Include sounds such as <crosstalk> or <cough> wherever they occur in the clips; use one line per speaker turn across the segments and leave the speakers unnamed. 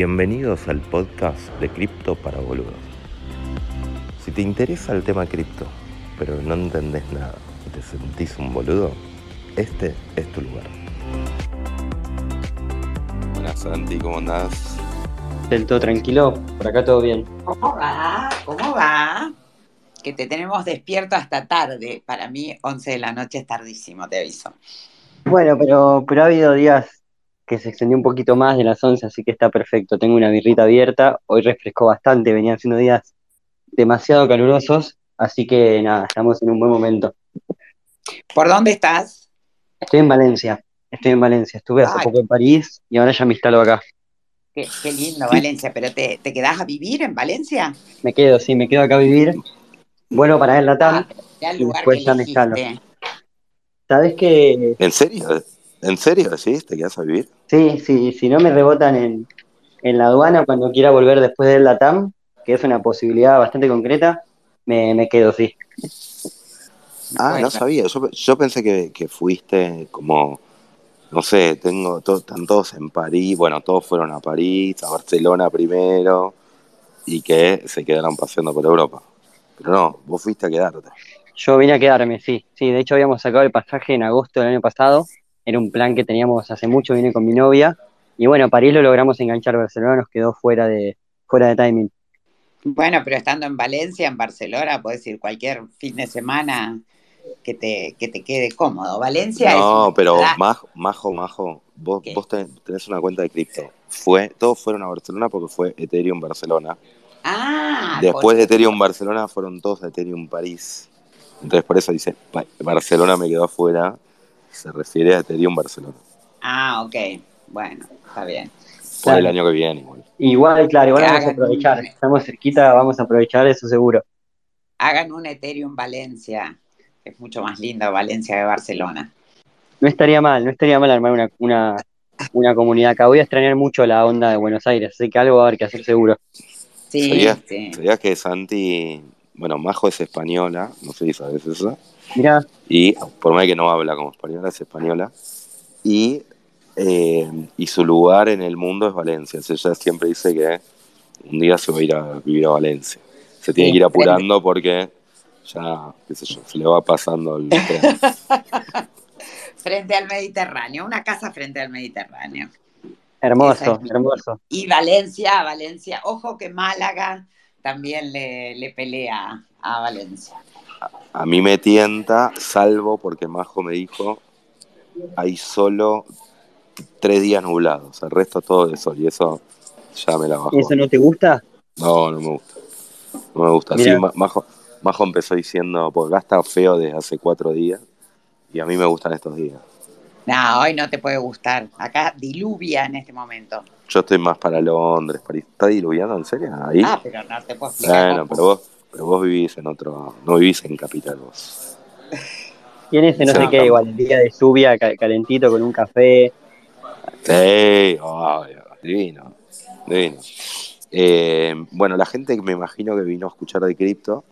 Bienvenidos al podcast de Cripto para Boludos. Si te interesa el tema cripto, pero no entendés nada y te sentís un boludo, este es tu lugar. Buenas Santi, ¿cómo andás?
Del todo tranquilo, por acá todo bien.
¿Cómo va? ¿Cómo va? Que te tenemos despierto hasta tarde. Para mí, 11 de la noche es tardísimo, te aviso.
Bueno, pero, pero ha habido días que se extendió un poquito más de las 11, así que está perfecto. Tengo una birrita abierta, hoy refrescó bastante, venían siendo días demasiado calurosos, así que nada, estamos en un buen momento.
¿Por dónde estás?
Estoy en Valencia, estoy en Valencia. Estuve hace
Ay.
poco en París y ahora ya me instalo acá.
Qué, qué lindo, Valencia. ¿Pero te, te quedás a vivir en Valencia?
Me quedo, sí, me quedo acá a vivir. Vuelvo para el Latam.
Ya el
y después ya me instalo. ¿Sabes que
¿En serio? ¿En serio decís? ¿Te quedás a vivir?
Sí, sí, si no me rebotan en, en la aduana cuando quiera volver después del LATAM, que es una posibilidad bastante concreta, me, me quedo, sí.
Ah,
Bueno,
no sabía. Yo, yo pensé que, que fuiste como, no sé, tengo, to- están todos en París, bueno, todos fueron a París, a Barcelona primero, y que se quedaron paseando por Europa. Pero no, vos fuiste a quedarte.
Yo vine a quedarme, sí. Sí, de hecho habíamos sacado el pasaje en agosto del año pasado. Era un plan que teníamos hace mucho, vine con mi novia. Y bueno, París lo logramos enganchar, Barcelona nos quedó fuera de, fuera de timing.
Bueno, pero estando en Valencia, en Barcelona, puedes ir cualquier fin de semana que te, que te quede cómodo. Valencia es
No, pero Majo, Majo, Majo, vos,
¿Qué?
vos ten- tenés una cuenta de cripto. Fue, todos fueron a Barcelona porque fue Ethereum Barcelona.
Ah,
Después de. Ethereum Barcelona fueron todos a Ethereum París. Entonces por eso dice, "Pa- Barcelona me quedó afuera. Se refiere a Ethereum Barcelona.
Ah, ok. Bueno, está bien.
Por el año que viene igual.
Igual, claro, igual
Que
vamos a aprovechar.
un-
Estamos cerquita, vamos a aprovechar eso seguro.
Hagan un Ethereum Valencia, que es mucho más lindo Valencia que Barcelona.
No estaría mal, no estaría mal armar una, una, una comunidad acá. Voy a extrañar mucho la onda de Buenos Aires, así que algo va a haber que hacer seguro.
Sí,
¿Sabías,
sí.
sabías que Santi, bueno, Majo es española, no sé si sabes eso.
Mirá,
Y por más que no habla como española, es española. Y, eh, y su lugar en el mundo es Valencia. O sea, ella siempre dice que un día se va a ir a vivir a Valencia. Se tiene
Sí,
que ir apurando porque ya, qué sé yo, se le va pasando el tren. <laughs>
Frente al Mediterráneo, una casa frente al Mediterráneo.
hermoso,
es
hermoso.
Y Valencia, Valencia, ojo que Málaga también le, le pelea a Valencia.
A mí me tienta, salvo porque Majo me dijo, hay solo tres días nublados, el resto todo de sol. Y eso ya me la bajó.
¿Eso no te gusta?
No, no me gusta. No me gusta. Sí, Majo, Majo empezó diciendo, porque acá está feo desde hace cuatro días y a mí me gustan estos días.
No, hoy no te puede gustar. Acá diluvia en este momento.
Yo estoy más para Londres, París. ¿Está diluviando en serio? Ahí.
Ah, pero no te puedo explicar.
bueno, pero vos, pero vos vivís en otro, no vivís en capital vos.
Tiene ese no
Sí.
sé qué, igual, el día de lluvia, ca- calentito, con un café.
Sí, ay, divino, divino. Eh, bueno, la gente que me imagino que vino a escuchar de cripto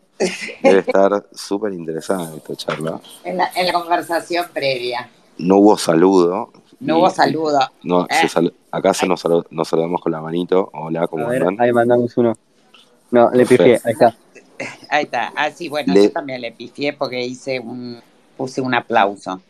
debe estar súper interesada en esta charla.
En la, en la conversación previa.
No hubo saludo.
No hubo saludo.
No,
Eh.
se sal- acá se nos, nos saludamos con la manito. Hola, ¿cómo
A ver,
andan?
ahí mandamos uno. No, le pifié, ahí está.
Ahí está. Ah, sí, bueno,
Le-
yo también le pifié porque hice un, puse un aplauso.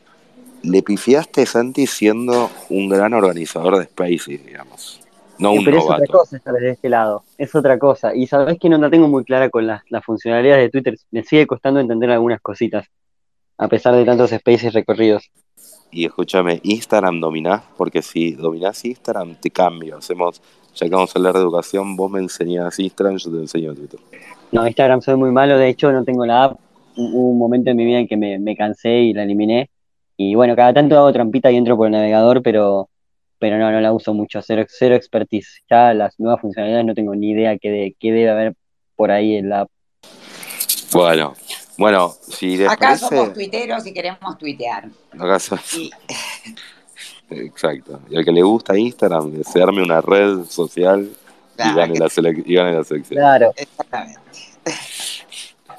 Le pifiaste, Santi, siendo un gran organizador de Spaces, digamos. No un
Pero es otra cosa estar de este lado, es otra cosa. Y sabes que no la tengo muy clara con las, las funcionalidades de Twitter, me sigue costando entender algunas cositas, a pesar de tantos spaces recorridos.
Y escúchame, Instagram dominás, porque si dominás Instagram, te cambio. Hacemos, ya que vamos a hablar de educación, vos me enseñás Instagram, yo te enseño Twitter.
No, Instagram soy muy malo, de hecho no tengo la app. Hu- Hubo un momento en mi vida en que me, me cansé y la eliminé. Y bueno, cada tanto hago trampita y entro por el navegador, pero, pero no, no la uso mucho, cero, cero expertise. Ya las nuevas funcionalidades no tengo ni idea qué, de, qué debe haber por ahí en la app.
Bueno, bueno, si les
Acá
parece...
somos tuiteros y queremos tuitear.
acá so-
Y <laughs>
Exacto. Y al que le gusta Instagram, desearme una red social y
Claro,
gane la, y gane la selección.
Claro,
exactamente.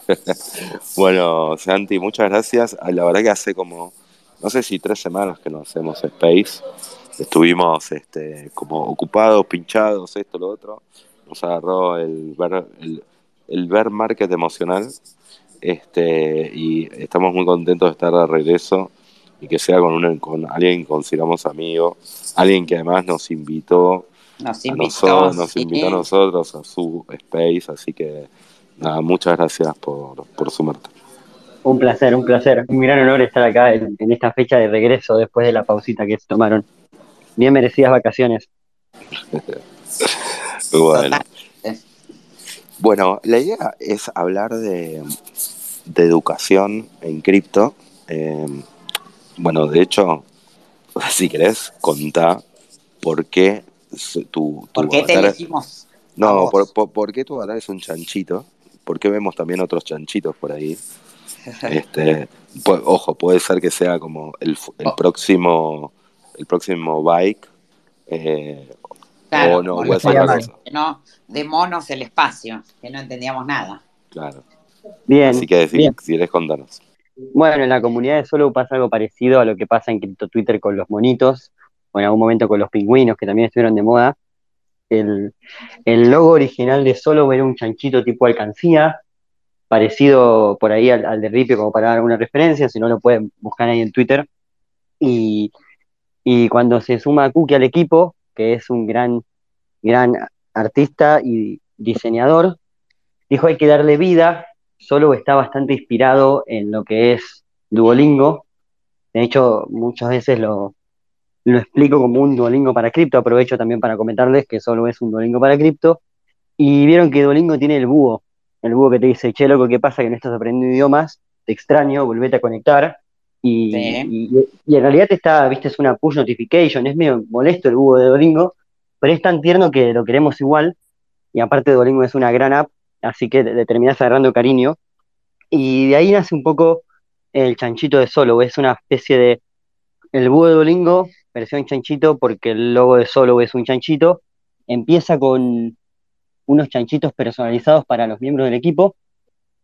<laughs>
Bueno, Santi, muchas gracias. Ah, La verdad que hace como, no sé si tres semanas que no hacemos Space. estuvimos este, como ocupados, pinchados, esto, lo otro. Nos agarró el ver, el, el ver market emocional este, y estamos muy contentos de estar de regreso y que sea con, una, con alguien que consideramos amigo, alguien que además nos invitó,
Nos
a
invitó,
nosotros, nos
sí.
invitó a nosotros a su space, así que nada, muchas gracias por, por sumarte.
Un placer, un placer. Un gran honor estar acá en, en esta fecha de regreso después de la pausita que se tomaron. Bien merecidas vacaciones. <laughs>
Bueno. Bueno, la idea es hablar de, de educación en cripto. Eh, bueno, de hecho, <laughs> si querés, contá por qué su- tu, tu
¿Por qué te elegimos?
No, por, por, por qué tu avatar es un chanchito? ¿Por qué vemos también otros chanchitos por ahí? <laughs> Este, ojo, puede ser que sea como el,
Oh.
próximo el próximo bike eh,
Claro,
o no,
que no, de monos el espacio, que no entendíamos nada.
Claro.
Bien,
Así que si,
bien.
si querés contarnos.
Bueno, en la comunidad de Solo pasa algo parecido a lo que pasa en Crypto Twitter con los monitos, o en algún momento con los pingüinos, que también estuvieron de moda. El, el logo original de Solo era un chanchito tipo alcancía, parecido por ahí al, de Ripio, como para dar una referencia, si no lo pueden buscar ahí en Twitter. Y, y cuando se suma Cookie al equipo, que es un gran, gran artista y diseñador, dijo hay que darle vida. Solo está bastante inspirado en lo que es Duolingo. De hecho, muchas veces lo, lo explico como un Duolingo para cripto. Aprovecho también para comentarles que solo es un Duolingo para cripto. Y vieron que Duolingo tiene el búho. El búho que te dice, che, loco, ¿qué pasa que no estás aprendiendo idiomas? Te extraño, volvete a conectar. Y,
Sí.
y- y en realidad te está, viste, es una push notification. Es medio molesto el búho de Duolingo, pero es tan tierno que lo queremos igual. Y aparte Duolingo es una gran app, así que le terminás agarrando cariño. Y de ahí nace un poco el chanchito de Solo. Es una especie de el búho de Duolingo, versión chanchito, porque el logo de Solo es un chanchito. Empieza con unos chanchitos personalizados para los miembros del equipo,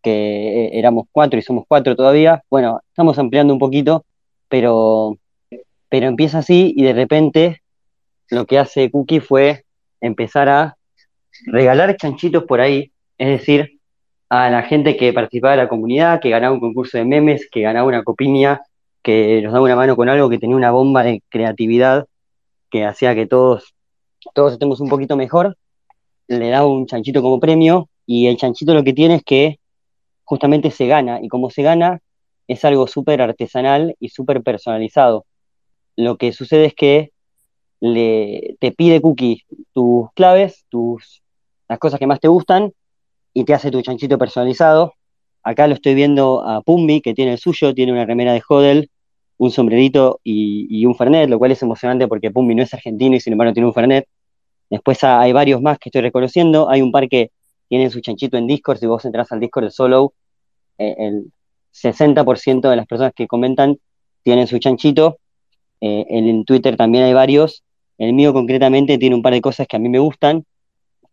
que eh, éramos cuatro y somos cuatro todavía. Bueno, estamos ampliando un poquito, pero, pero empieza así y de repente lo que hace Cookie fue empezar a regalar chanchitos por ahí, es decir, a la gente que participaba de la comunidad, que ganaba un concurso de memes, que ganaba una copiña, que nos daba una mano con algo, que tenía una bomba de creatividad que hacía que todos, todos estemos un poquito mejor, le daba un chanchito como premio y el chanchito lo que tiene es que justamente se gana y como se gana es algo súper artesanal y súper personalizado. Lo que sucede es que le, te pide Cookie tus claves, tus, las cosas que más te gustan y te hace tu chanchito personalizado. Acá lo estoy viendo a Pumbi, que tiene el suyo, tiene una remera de Hodel, un sombrerito y, un Fernet, lo cual es emocionante porque Pumbi no es argentino y sin embargo tiene un Fernet. Después ha- hay varios más que estoy reconociendo. Hay un par que tienen su chanchito en Discord. Si vos entras al Discord de Solo, eh, el 60% de las personas que comentan tienen su chanchito. Eh, en Twitter también hay varios. El mío concretamente tiene un par de cosas que a mí me gustan.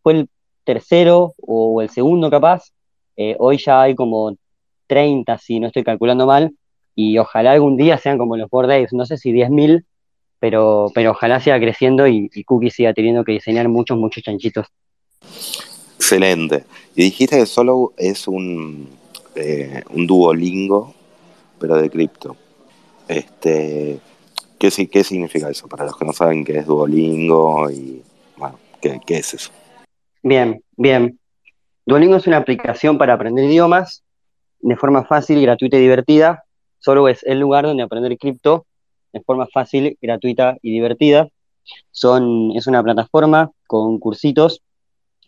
Fue el tercero o el segundo capaz. Eh, hoy ya hay como 30, si no estoy calculando mal. Y ojalá algún día sean como los Bored Apes. No sé si 10.000, pero, pero ojalá siga creciendo y, y Cookie siga teniendo que diseñar muchos, muchos chanchitos.
Excelente. Y dijiste que solo es un, eh, un Duolingo, pero de cripto. Este, ¿qué, ¿Qué significa eso? Para los que no saben qué es Duolingo y, bueno, ¿qué, qué es eso?
Bien, bien. Duolingo es una aplicación para aprender idiomas de forma fácil, gratuita y divertida. Solo es el lugar donde aprender cripto de forma fácil, gratuita y divertida. Son, es una plataforma con cursitos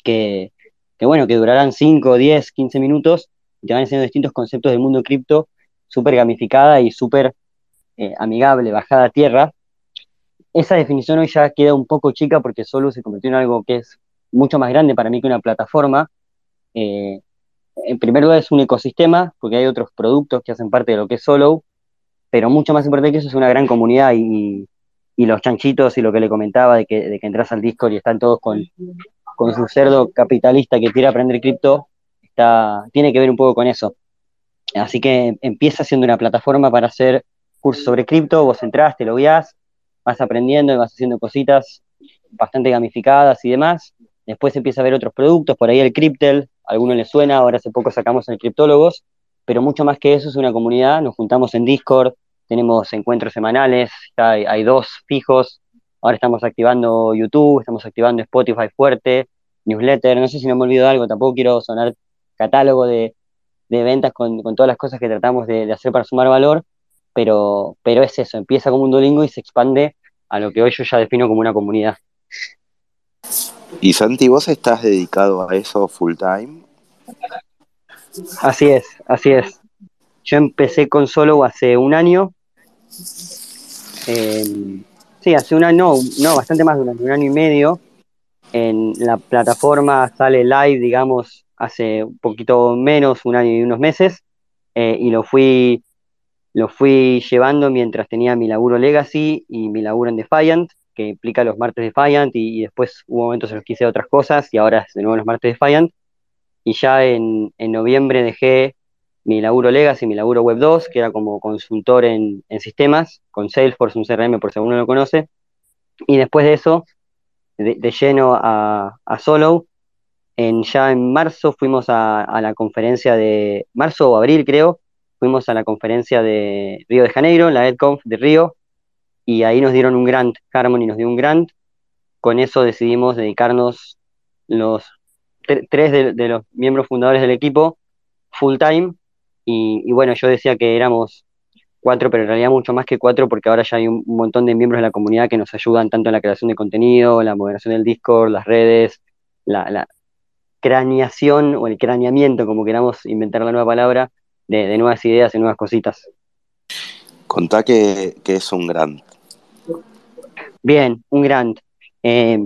que, bueno, que durarán 5, 10, 15 minutos y te van enseñando distintos conceptos del mundo cripto, súper gamificada y súper eh, amigable, bajada a tierra. Esa definición hoy ya queda un poco chica porque solo se convirtió en algo que es mucho más grande para mí que una plataforma. Eh, en primer lugar es un ecosistema, porque hay otros productos que hacen parte de lo que es Solo, pero mucho más importante que eso es una gran comunidad y, los chanchitos y lo que le comentaba de que, de que entras al Discord y están todos con, con su cerdo capitalista que quiere aprender cripto, está, tiene que ver un poco con eso. Así que empieza siendo una plataforma para hacer cursos sobre cripto, vos entrás, te lo guías, vas aprendiendo y vas haciendo cositas bastante gamificadas y demás. Después empieza a ver otros productos, por ahí el Cryptel, a alguno le suena, ahora hace poco sacamos el Criptólogos, pero mucho más que eso es una comunidad, nos juntamos en Discord, tenemos encuentros semanales, hay, dos fijos, ahora estamos activando YouTube, estamos activando Spotify fuerte, newsletter, no sé si no me olvido algo, tampoco quiero sonar catálogo de, ventas con, todas las cosas que tratamos de, hacer para sumar valor, pero, pero es eso, empieza como un Duolingo y se expande a lo que hoy yo ya defino como una comunidad.
Y Santi, ¿vos estás dedicado a eso full time?
Así es, así es. Yo empecé con Solo hace un año. Eh, sí, hace un año, no, bastante más de un año, y medio. En la plataforma sale live, digamos, hace un poquito menos, un año y unos meses. Eh, y lo fui, lo fui llevando mientras tenía mi laburo Legacy y mi laburo en Defiant que implica los martes Defiant y, y después hubo momentos en los que hice otras cosas y ahora es de nuevo los martes Defiant. Y ya en, noviembre dejé mi laburo Legacy, mi laburo Web 2, que era como consultor en, sistemas, con Salesforce, un CRM por si alguno lo conoce. Y después de eso, de, lleno a, a, Solo, en, ya en marzo fuimos a, a, la conferencia de, marzo o abril creo, fuimos a la conferencia de Río de Janeiro, la EdConf de Río, y ahí nos dieron un grant, Harmony nos dio un grant, con eso decidimos dedicarnos los tres de, los miembros fundadores del equipo full time, y, bueno, yo decía que éramos cuatro, pero en realidad mucho más que cuatro, porque ahora ya hay un, montón de miembros de la comunidad que nos ayudan tanto en la creación de contenido, la moderación del Discord, las redes, la, la craneación o el craneamiento, como queramos inventar la nueva palabra, de, de nuevas ideas y nuevas cositas.
Contá que, que es un grant.
Bien, un grant. Eh,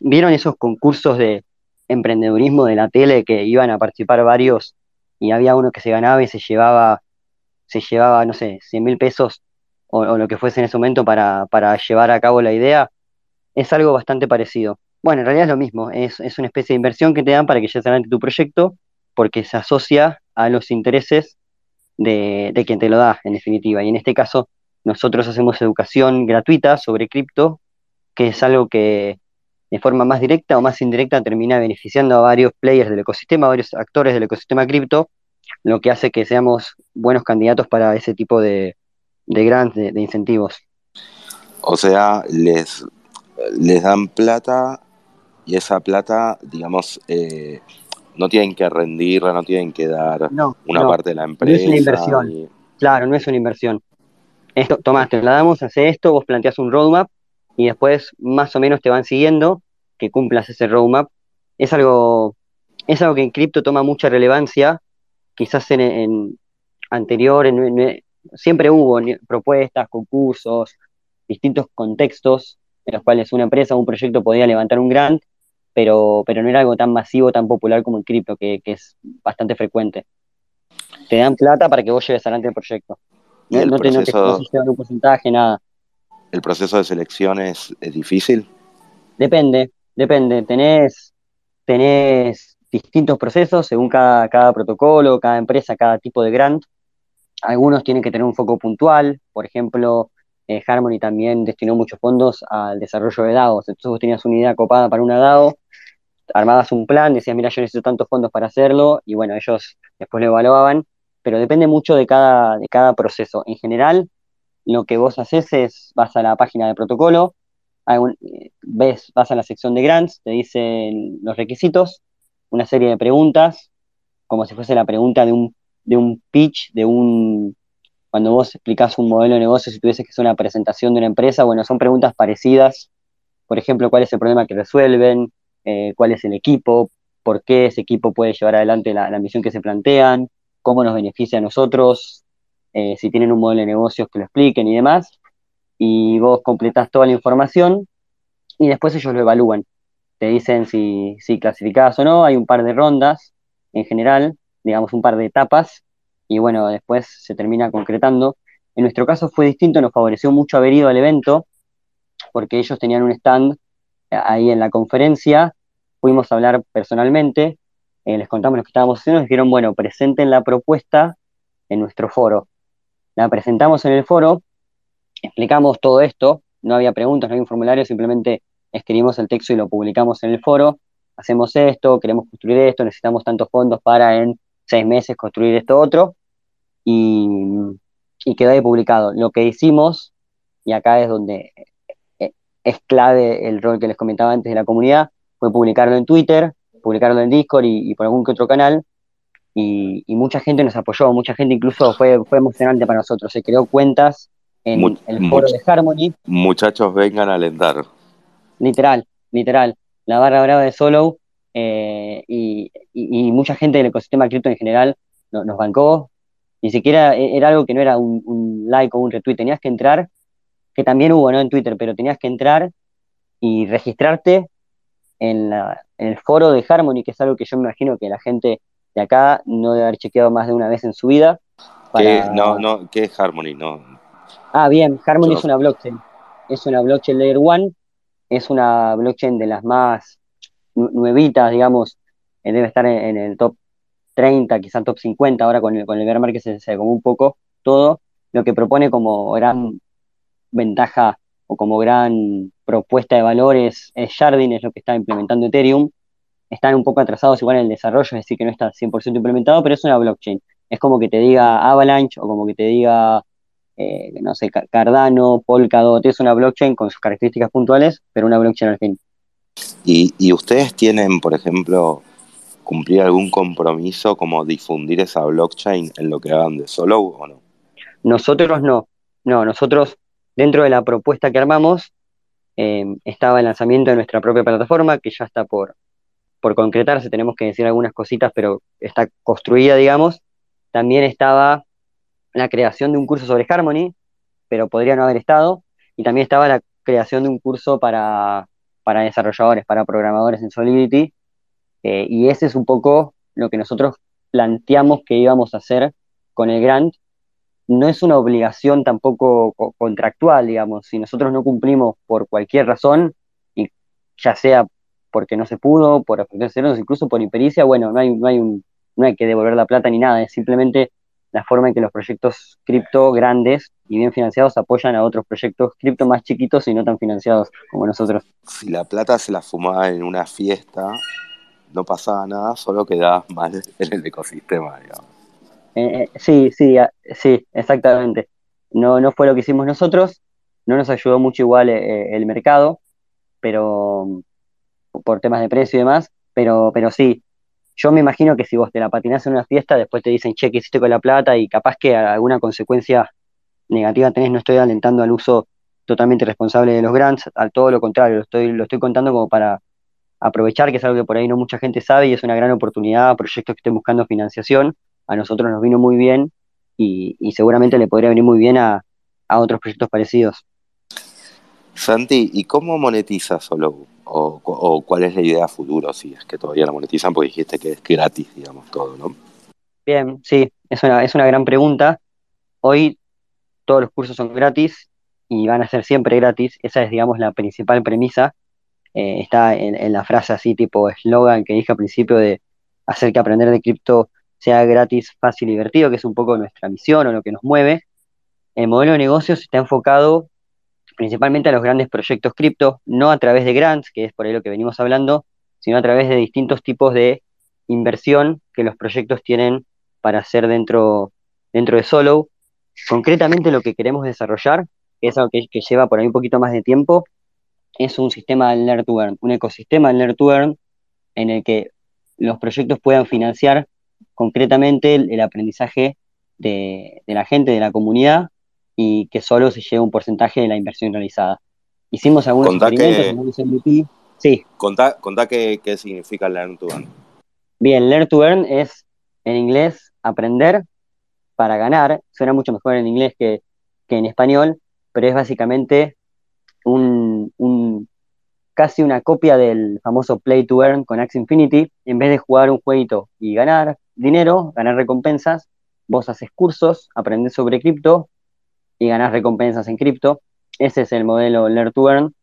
¿Vieron esos concursos de emprendedurismo de la tele que iban a participar varios y había uno que se ganaba y se llevaba, se llevaba, no sé, 100 mil pesos o, lo que fuese en ese momento para, llevar a cabo la idea? Es algo bastante parecido. Bueno, en realidad es lo mismo, es, es una especie de inversión que te dan para que lleves adelante tu proyecto porque se asocia a los intereses de, de quien te lo da, en definitiva. Y en este caso, nosotros hacemos educación gratuita sobre cripto, que es algo que de forma más directa o más indirecta termina beneficiando a varios players del ecosistema, a varios actores del ecosistema cripto, lo que hace que seamos buenos candidatos para ese tipo de, de grants, de, incentivos.
O sea, les, les dan plata y esa plata, digamos, eh, no tienen que rendirla, no tienen que dar una parte de la empresa.
No es una inversión. Claro, no es una inversión esto, Tomás, te la damos, hace esto, vos planteas un roadmap y después más o menos te van siguiendo que cumplas ese roadmap. Es algo, es algo que en cripto toma mucha relevancia, quizás en, anterior, siempre hubo propuestas, concursos, distintos contextos en los cuales una empresa o un proyecto podía levantar un grant, pero, pero no era algo tan masivo, tan popular como en cripto, que, que es bastante frecuente. Te dan plata para que vos lleves adelante el proyecto
el proceso,
un porcentaje, nada.
¿El proceso de selección es, difícil?
Depende, depende. Tenés, tenés distintos procesos según cada, protocolo, cada empresa, cada tipo de grant. Algunos tienen que tener un foco puntual, por ejemplo, eh, Harmony también destinó muchos fondos al desarrollo de DAOs. Entonces vos tenías una idea copada para una DAO, armabas un plan, decías, mira, yo necesito tantos fondos para hacerlo, y bueno, ellos después lo evaluaban pero depende mucho de cada, de cada proceso. En general, lo que vos haces es, vas a la página de protocolo, ves, vas a la sección de grants, te dicen los requisitos, una serie de preguntas, como si fuese la pregunta de un, de un pitch, de un, cuando vos explicás un modelo de negocio, si tuvieses que hacer una presentación de una empresa, bueno, son preguntas parecidas, por ejemplo, cuál es el problema que resuelven, eh, cuál es el equipo, por qué ese equipo puede llevar adelante la, la misión que se plantean, cómo nos beneficia a nosotros, eh, si tienen un modelo de negocios que lo expliquen y demás, y vos completás toda la información y después ellos lo evalúan. Te dicen si, si clasificás o no, hay un par de rondas en general, digamos un par de etapas, y bueno, después se termina concretando. En nuestro caso fue distinto, nos favoreció mucho haber ido al evento, porque ellos tenían un stand ahí en la conferencia, fuimos a hablar personalmente, eh, les contamos lo que estábamos haciendo, nos dijeron, bueno, presenten la propuesta en nuestro foro. La presentamos en el foro, explicamos todo esto, no había preguntas, no había un formulario, simplemente escribimos el texto y lo publicamos en el foro, hacemos esto, queremos construir esto, necesitamos tantos fondos para en seis meses construir esto otro, y, y quedó ahí publicado. Lo que hicimos, y acá es donde eh, es clave el rol que les comentaba antes de la comunidad, fue publicarlo en Twitter, publicarlo en Discord y, por algún que otro canal, y, mucha gente nos apoyó, mucha gente incluso fue, fue emocionante para nosotros, se creó cuentas en el foro de Harmony.
Muchachos, vengan a alentar.
Literal, literal. La barra brava de Solo eh, y, mucha gente del ecosistema cripto en general nos bancó. Ni siquiera e, era algo que no era un, like o un retweet, tenías que entrar, que también hubo, ¿no? En Twitter, pero tenías que entrar y registrarte en, el foro de Harmony, que es algo que yo me imagino que la gente de acá no debe haber chequeado más de una vez en su vida.
No, no, ¿qué es Harmony? No,
Ah, bien, Harmony es una blockchain. Es una blockchain layer one, es una blockchain de las más nuevitas, digamos, eh, debe estar en, el top 30, quizás top 50, ahora con el, con el bear market se, se como un poco todo, lo que propone como gran ventaja o como gran propuesta de valores es Jardin, es lo que está implementando Ethereum. Están un poco atrasados igual en el desarrollo, es decir, que no está 100% implementado, pero es una blockchain. Es como que te diga Avalanche o como que te diga eh, no sé, Cardano, Polkadot, es una blockchain con sus características puntuales, pero una blockchain al fin.
¿Y, ustedes tienen, por ejemplo, cumplir algún compromiso como difundir esa blockchain en lo que hagan de solo o no?
Nosotros no, no, nosotros dentro de la propuesta que armamos eh, estaba el lanzamiento de nuestra propia plataforma, que ya está por, por concretarse, tenemos que decir algunas cositas, pero está construida, digamos. También estaba la creación de un curso sobre Harmony, pero podría no haber estado, y también estaba la creación de un curso para, desarrolladores, para programadores en Solidity, eh, y ese es un poco lo que nosotros planteamos que íbamos a hacer con el grant. No es una obligación tampoco contractual, digamos, si nosotros no cumplimos por cualquier razón, y ya sea porque no se pudo, por afectaciones, incluso por impericia, bueno, no hay, no hay, un, no hay que devolver la plata ni nada, es simplemente la forma en que los proyectos cripto grandes y bien financiados apoyan a otros proyectos cripto más chiquitos y no tan financiados como nosotros.
Si la plata se la fumaba en una fiesta, no pasaba nada, solo quedaba mal <laughs> en el ecosistema, digamos.
Eh, eh, sí, sí, sí, exactamente. No, no fue lo que hicimos nosotros, no nos ayudó mucho igual eh, el mercado, pero por temas de precio y demás, pero, pero sí, yo me imagino que si vos te la patinás en una fiesta, después te dicen, che, ¿qué hiciste con la plata? Y capaz que alguna consecuencia negativa tenés, no estoy alentando al uso totalmente responsable de los grants, al todo lo contrario, lo estoy, lo estoy contando como para aprovechar, que es algo que por ahí no mucha gente sabe y es una gran oportunidad a proyectos que estén buscando financiación. A nosotros nos vino muy bien y, seguramente le podría venir muy bien a, otros proyectos parecidos.
Santi, ¿y cómo monetiza Solo? O, cuál es la idea futuro, si es que todavía la monetizan, porque dijiste que es gratis, digamos, todo, ¿no?
Bien, sí, es una, es una gran pregunta. Hoy todos los cursos son gratis y van a ser siempre gratis. Esa es, digamos, la principal premisa. Eh, está en, la frase así, tipo eslogan que dije al principio de hacer que aprender de cripto sea gratis, fácil y divertido, que es un poco nuestra misión o lo que nos mueve. El modelo de negocios está enfocado principalmente a los grandes proyectos cripto, no a través de grants, que es por ahí lo que venimos hablando, sino a través de distintos tipos de inversión que los proyectos tienen para hacer dentro, dentro de Solo. Concretamente lo que queremos desarrollar, que es algo que, lleva por ahí un poquito más de tiempo, es un sistema de Learn to Earn, un ecosistema de Learn to Earn en el que los proyectos puedan financiar concretamente el, aprendizaje de, de, la gente, de la comunidad, y que solo se lleve un porcentaje de la inversión realizada. Hicimos algunos experimentos,
en MVP. Sí. Contá, qué, significa Learn to Earn.
Bien, Learn to Earn es en inglés aprender para ganar. Suena mucho mejor en inglés que, en español, pero es básicamente un, casi una copia del famoso Play to Earn con Axie Infinity. En vez de jugar un jueguito y ganar dinero, ganar recompensas, vos haces cursos, aprendes sobre cripto, y ganas recompensas en cripto. Ese es el modelo Learn to Earn.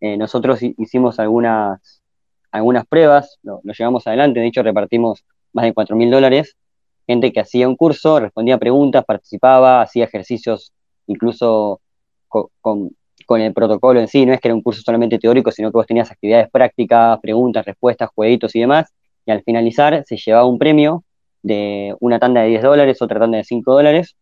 Eh, nosotros hicimos algunas, algunas pruebas, lo, llevamos adelante, de hecho repartimos más de 4 mil dólares. Gente que hacía un curso, respondía preguntas, participaba, hacía ejercicios incluso con, con el protocolo en sí, no es que era un curso solamente teórico, sino que vos tenías actividades prácticas, preguntas, respuestas, jueguitos y demás, y al finalizar se llevaba un premio de una tanda de 10 dólares, otra tanda de 5 dólares,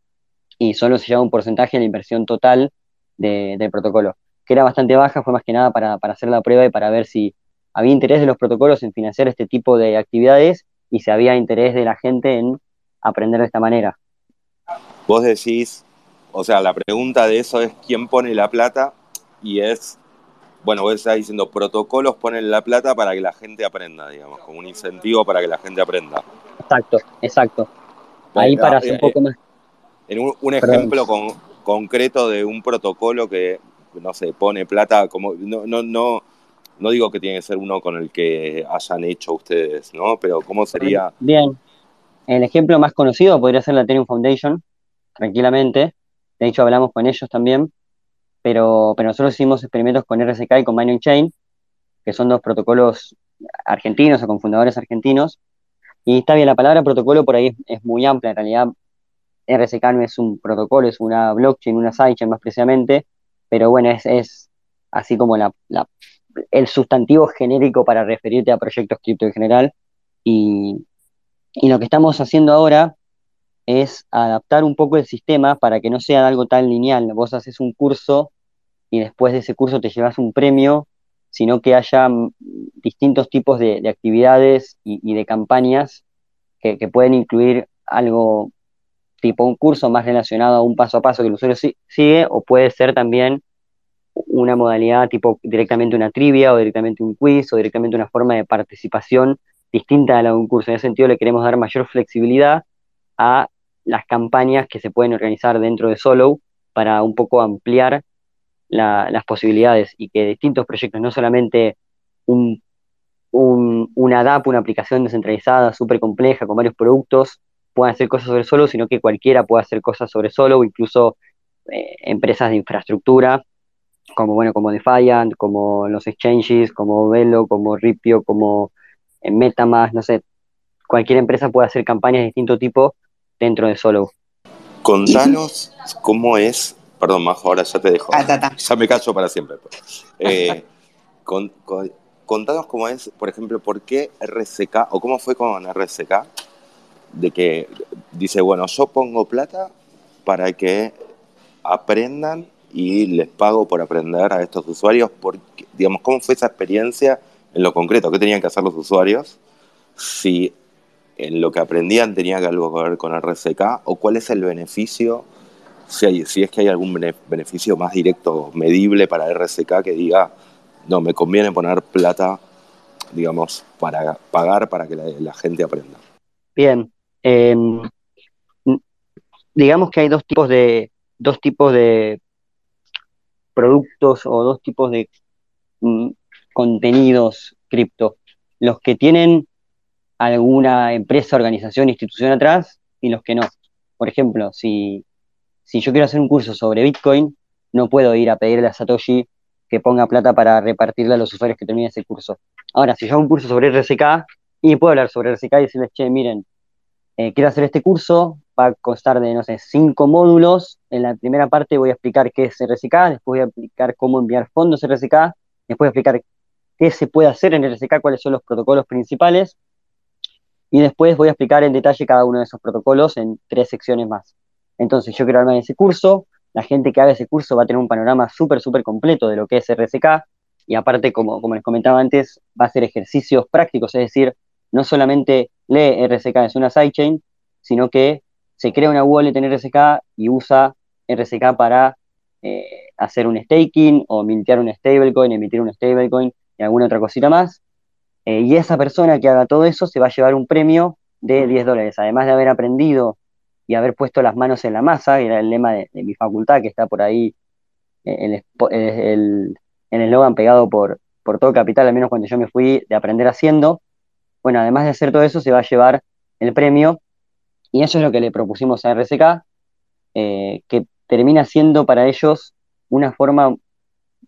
y solo se llevaba un porcentaje de la inversión total del protocolo, que era bastante baja, fue más que nada para, para hacer la prueba y para ver si había interés de los protocolos en financiar este tipo de actividades y si había interés de la gente en aprender de esta manera.
Vos decís, o sea, la pregunta de eso es quién pone la plata y es, bueno, vos estás diciendo, protocolos ponen la plata para que la gente aprenda, digamos, como un incentivo para que la gente aprenda.
Exacto, exacto. Ahí para hacer un poco más.
En un, ejemplo con, concreto de un protocolo que, no sé, pone plata, como no, no, no, no digo que tiene que ser uno con el que hayan hecho ustedes, ¿no? Pero ¿cómo sería?
Bien. El ejemplo más conocido podría ser la Ethereum Foundation, tranquilamente. De hecho, hablamos con ellos también. Pero, pero nosotros hicimos experimentos con RSK y con Binance Chain, que son dos protocolos argentinos o con fundadores argentinos. Y está bien, la palabra protocolo por ahí es, muy amplia. En realidad, RSK no es un protocolo, es una blockchain, una sidechain más precisamente. Pero bueno, es, así como el sustantivo genérico para referirte a proyectos cripto en general. Y, lo que estamos haciendo ahora es adaptar un poco el sistema para que no sea algo tan lineal. Vos haces un curso y después de ese curso te llevas un premio, sino que haya distintos tipos de, actividades y, de campañas que, pueden incluir algo tipo un curso más relacionado a un paso a paso que el usuario sigue, o puede ser también una modalidad tipo directamente una trivia o directamente un quiz o directamente una forma de participación distinta a la de un curso. En ese sentido le queremos dar mayor flexibilidad a las campañas que se pueden organizar dentro de Solo para un poco ampliar las posibilidades y que distintos proyectos, no solamente un, una DAP, una aplicación descentralizada, súper compleja, con varios productos, puedan hacer cosas sobre Solo, sino que cualquiera pueda hacer cosas sobre Solo, incluso eh, empresas de infraestructura, como bueno, como Defiant, como los exchanges, como Velo, como Ripio, como en Metamask, no sé, cualquier empresa puede hacer campañas de distinto tipo dentro de Solo.
Contanos cómo es, perdón, Majo, ahora ya te dejo, ah, ya me callo para siempre. Pues. <laughs> Eh, contanos cómo es, por ejemplo, por qué RCK, o cómo fue con RCK, de que dice, bueno, yo pongo plata para que aprendan y les pago por aprender a estos usuarios, porque, digamos, ¿cómo fue esa experiencia en lo concreto, qué tenían que hacer los usuarios, si en lo que aprendían tenía que algo que ver con RSK o cuál es el beneficio, si, si es que hay algún beneficio más directo, medible para RSK que diga, no, me conviene poner plata, digamos, para pagar para que la, gente aprenda.
Bien, em, digamos que hay dos tipos de dos tipos de productos o dos tipos de mm, contenidos cripto, los que tienen alguna empresa, organización, institución atrás y los que no. Por ejemplo, si, si yo quiero hacer un curso sobre Bitcoin, no puedo ir a pedirle a Satoshi que ponga plata para repartirle a los usuarios que terminen ese curso. Ahora, si yo hago un curso sobre RSK, y puedo hablar sobre RSK y decirles, che, miren, eh, quiero hacer este curso, va a constar de, no sé, cinco módulos. En la primera parte voy a explicar qué es RSK, después voy a explicar cómo enviar fondos RSK, después voy a explicar qué se puede hacer en RSK, cuáles son los protocolos principales, y después voy a explicar en detalle cada uno de esos protocolos en tres secciones más. Entonces, yo quiero armar ese curso, la gente que haga ese curso va a tener un panorama súper, súper completo de lo que es RSK, y aparte, como, como les comentaba antes, va a hacer ejercicios prácticos, es decir, no solamente lee RSK, es una sidechain, sino que se crea una wallet en RSK y usa RSK para eh, hacer un staking o mintear un stablecoin, emitir un stablecoin y alguna otra cosita más. Eh, y esa persona que haga todo eso se va a llevar un premio de 10 dólares, además de haber aprendido y haber puesto las manos en la masa, que era el lema de, mi facultad, que está por ahí eh, el eslogan pegado por, por todo capital, al menos cuando yo me fui de aprender haciendo. Bueno, además de hacer todo eso, se va a llevar el premio y eso es lo que le propusimos a RSK, eh, que termina siendo para ellos una forma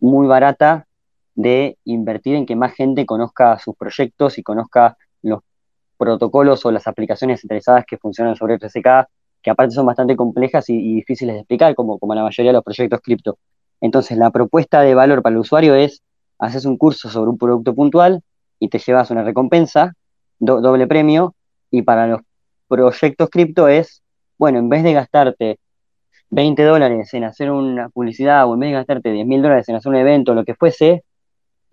muy barata de invertir en que más gente conozca sus proyectos y conozca los protocolos o las aplicaciones centralizadas que funcionan sobre RSK, que aparte son bastante complejas y, difíciles de explicar, como, como la mayoría de los proyectos cripto. Entonces, la propuesta de valor para el usuario es, haces un curso sobre un producto puntual y te llevas una recompensa, doble premio, y para los proyectos cripto es, bueno, en vez de gastarte 20 dólares en hacer una publicidad o en vez de gastarte 10 mil dólares en hacer un evento lo que fuese,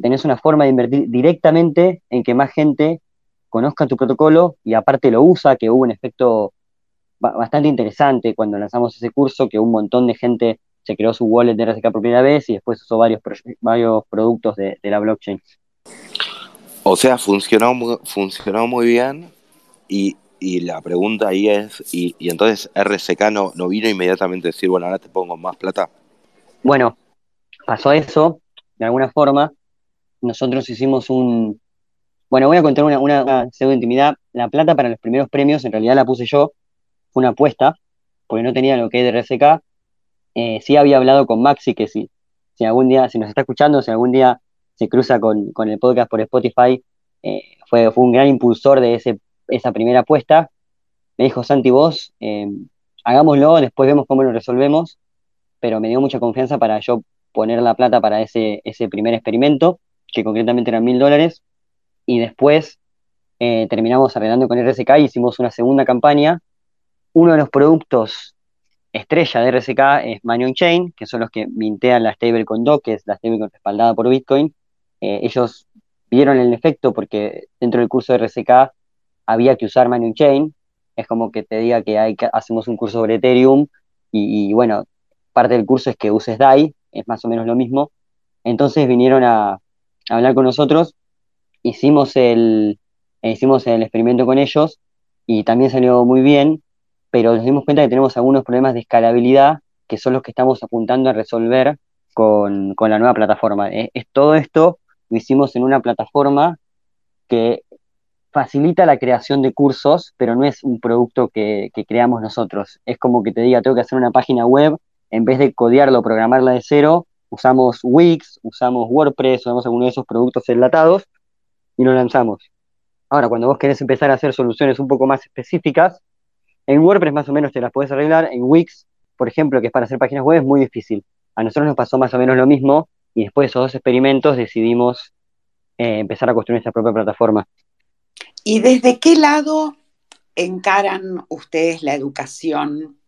tenés una forma de invertir directamente en que más gente conozca tu protocolo y aparte lo usa, que hubo un efecto bastante interesante cuando lanzamos ese curso, que un montón de gente se creó su wallet de RSK por primera vez y después usó varios, varios productos de, la blockchain.
O sea, funcionó, funcionó muy bien y, la pregunta ahí es, y, entonces RSK no, no vino inmediatamente a decir, bueno, ahora te pongo más plata.
Bueno, pasó eso, de alguna forma, nosotros hicimos un... Bueno, voy a contar una, una, pseudo intimidad. La plata para los primeros premios en realidad la puse yo, fue una apuesta, porque no tenía lo que es de RSK. Eh, sí había hablado con Maxi que si, si algún día, si nos está escuchando, si algún día se cruza con, el podcast por Spotify, eh, fue, fue un gran impulsor de ese, esa primera apuesta. Me dijo, Santi, vos, eh, hagámoslo, después vemos cómo lo resolvemos, pero me dio mucha confianza para yo poner la plata para ese, ese primer experimento que concretamente eran mil dólares, y después eh, terminamos arreglando con RSK hicimos una segunda campaña. Uno de los productos estrella de RSK es Money Chain, que son los que mintean la stablecoin DOC, que es la stablecoin respaldada por Bitcoin. Eh, ellos vieron el efecto porque dentro del curso de RSK había que usar Money Chain. Es como que te diga que, hay hacemos un curso sobre Ethereum y, bueno, parte del curso es que uses DAI, es más o menos lo mismo. Entonces vinieron a, hablar con nosotros, hicimos el, hicimos el experimento con ellos y también salió muy bien, pero nos dimos cuenta que tenemos algunos problemas de escalabilidad que son los que estamos apuntando a resolver con, la nueva plataforma. Es, todo esto lo hicimos en una plataforma que facilita la creación de cursos, pero no es un producto que, creamos nosotros. Es como que te diga, tengo que hacer una página web, en vez de codearlo, programarla de cero, usamos Wix, usamos WordPress, usamos alguno de esos productos enlatados y lo lanzamos. Ahora, cuando vos querés empezar a hacer soluciones un poco más específicas, en WordPress más o menos te las puedes arreglar, en Wix, por ejemplo, que es para hacer páginas web, es muy difícil. A nosotros nos pasó más o menos lo mismo y después de esos dos experimentos decidimos eh, empezar a construir nuestra propia plataforma.
¿Y desde qué lado encaran ustedes la educación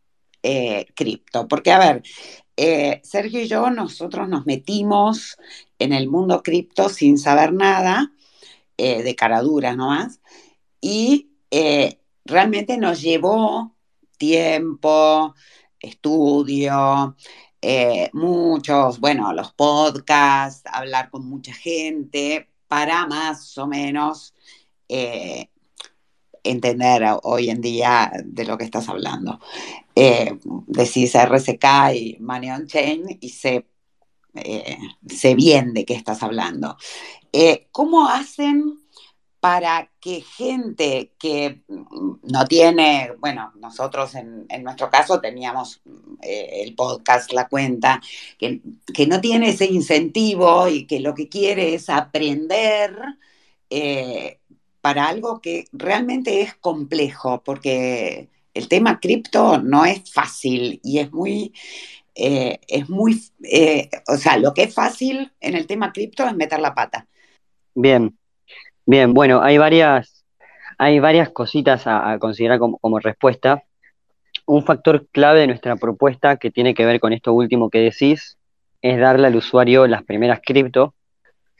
eh, cripto? Porque, a ver, eh, Sergio y yo, nosotros nos metimos en el mundo cripto sin saber nada, de caraduras nomás, y realmente nos llevó tiempo, estudio, muchos, bueno, los podcasts, hablar con mucha gente, para más o menos entender hoy en día de lo que estás hablando. Eh, decís RSK y Money on Chain y sé, eh, sé bien de qué estás hablando. Eh, ¿Cómo hacen para que gente que no tiene, bueno, nosotros en, nuestro caso teníamos eh, el podcast, la cuenta, que, no tiene ese incentivo y que lo que quiere es aprender para algo que realmente es complejo, porque el tema cripto no es fácil y es muy, eh, es muy, eh, o sea, lo que es fácil en el tema cripto es meter la pata.
Bien, bien, bueno, hay varias, hay varias cositas a, considerar como, respuesta. Un factor clave de nuestra propuesta que tiene que ver con esto último que decís es darle al usuario las primeras cripto.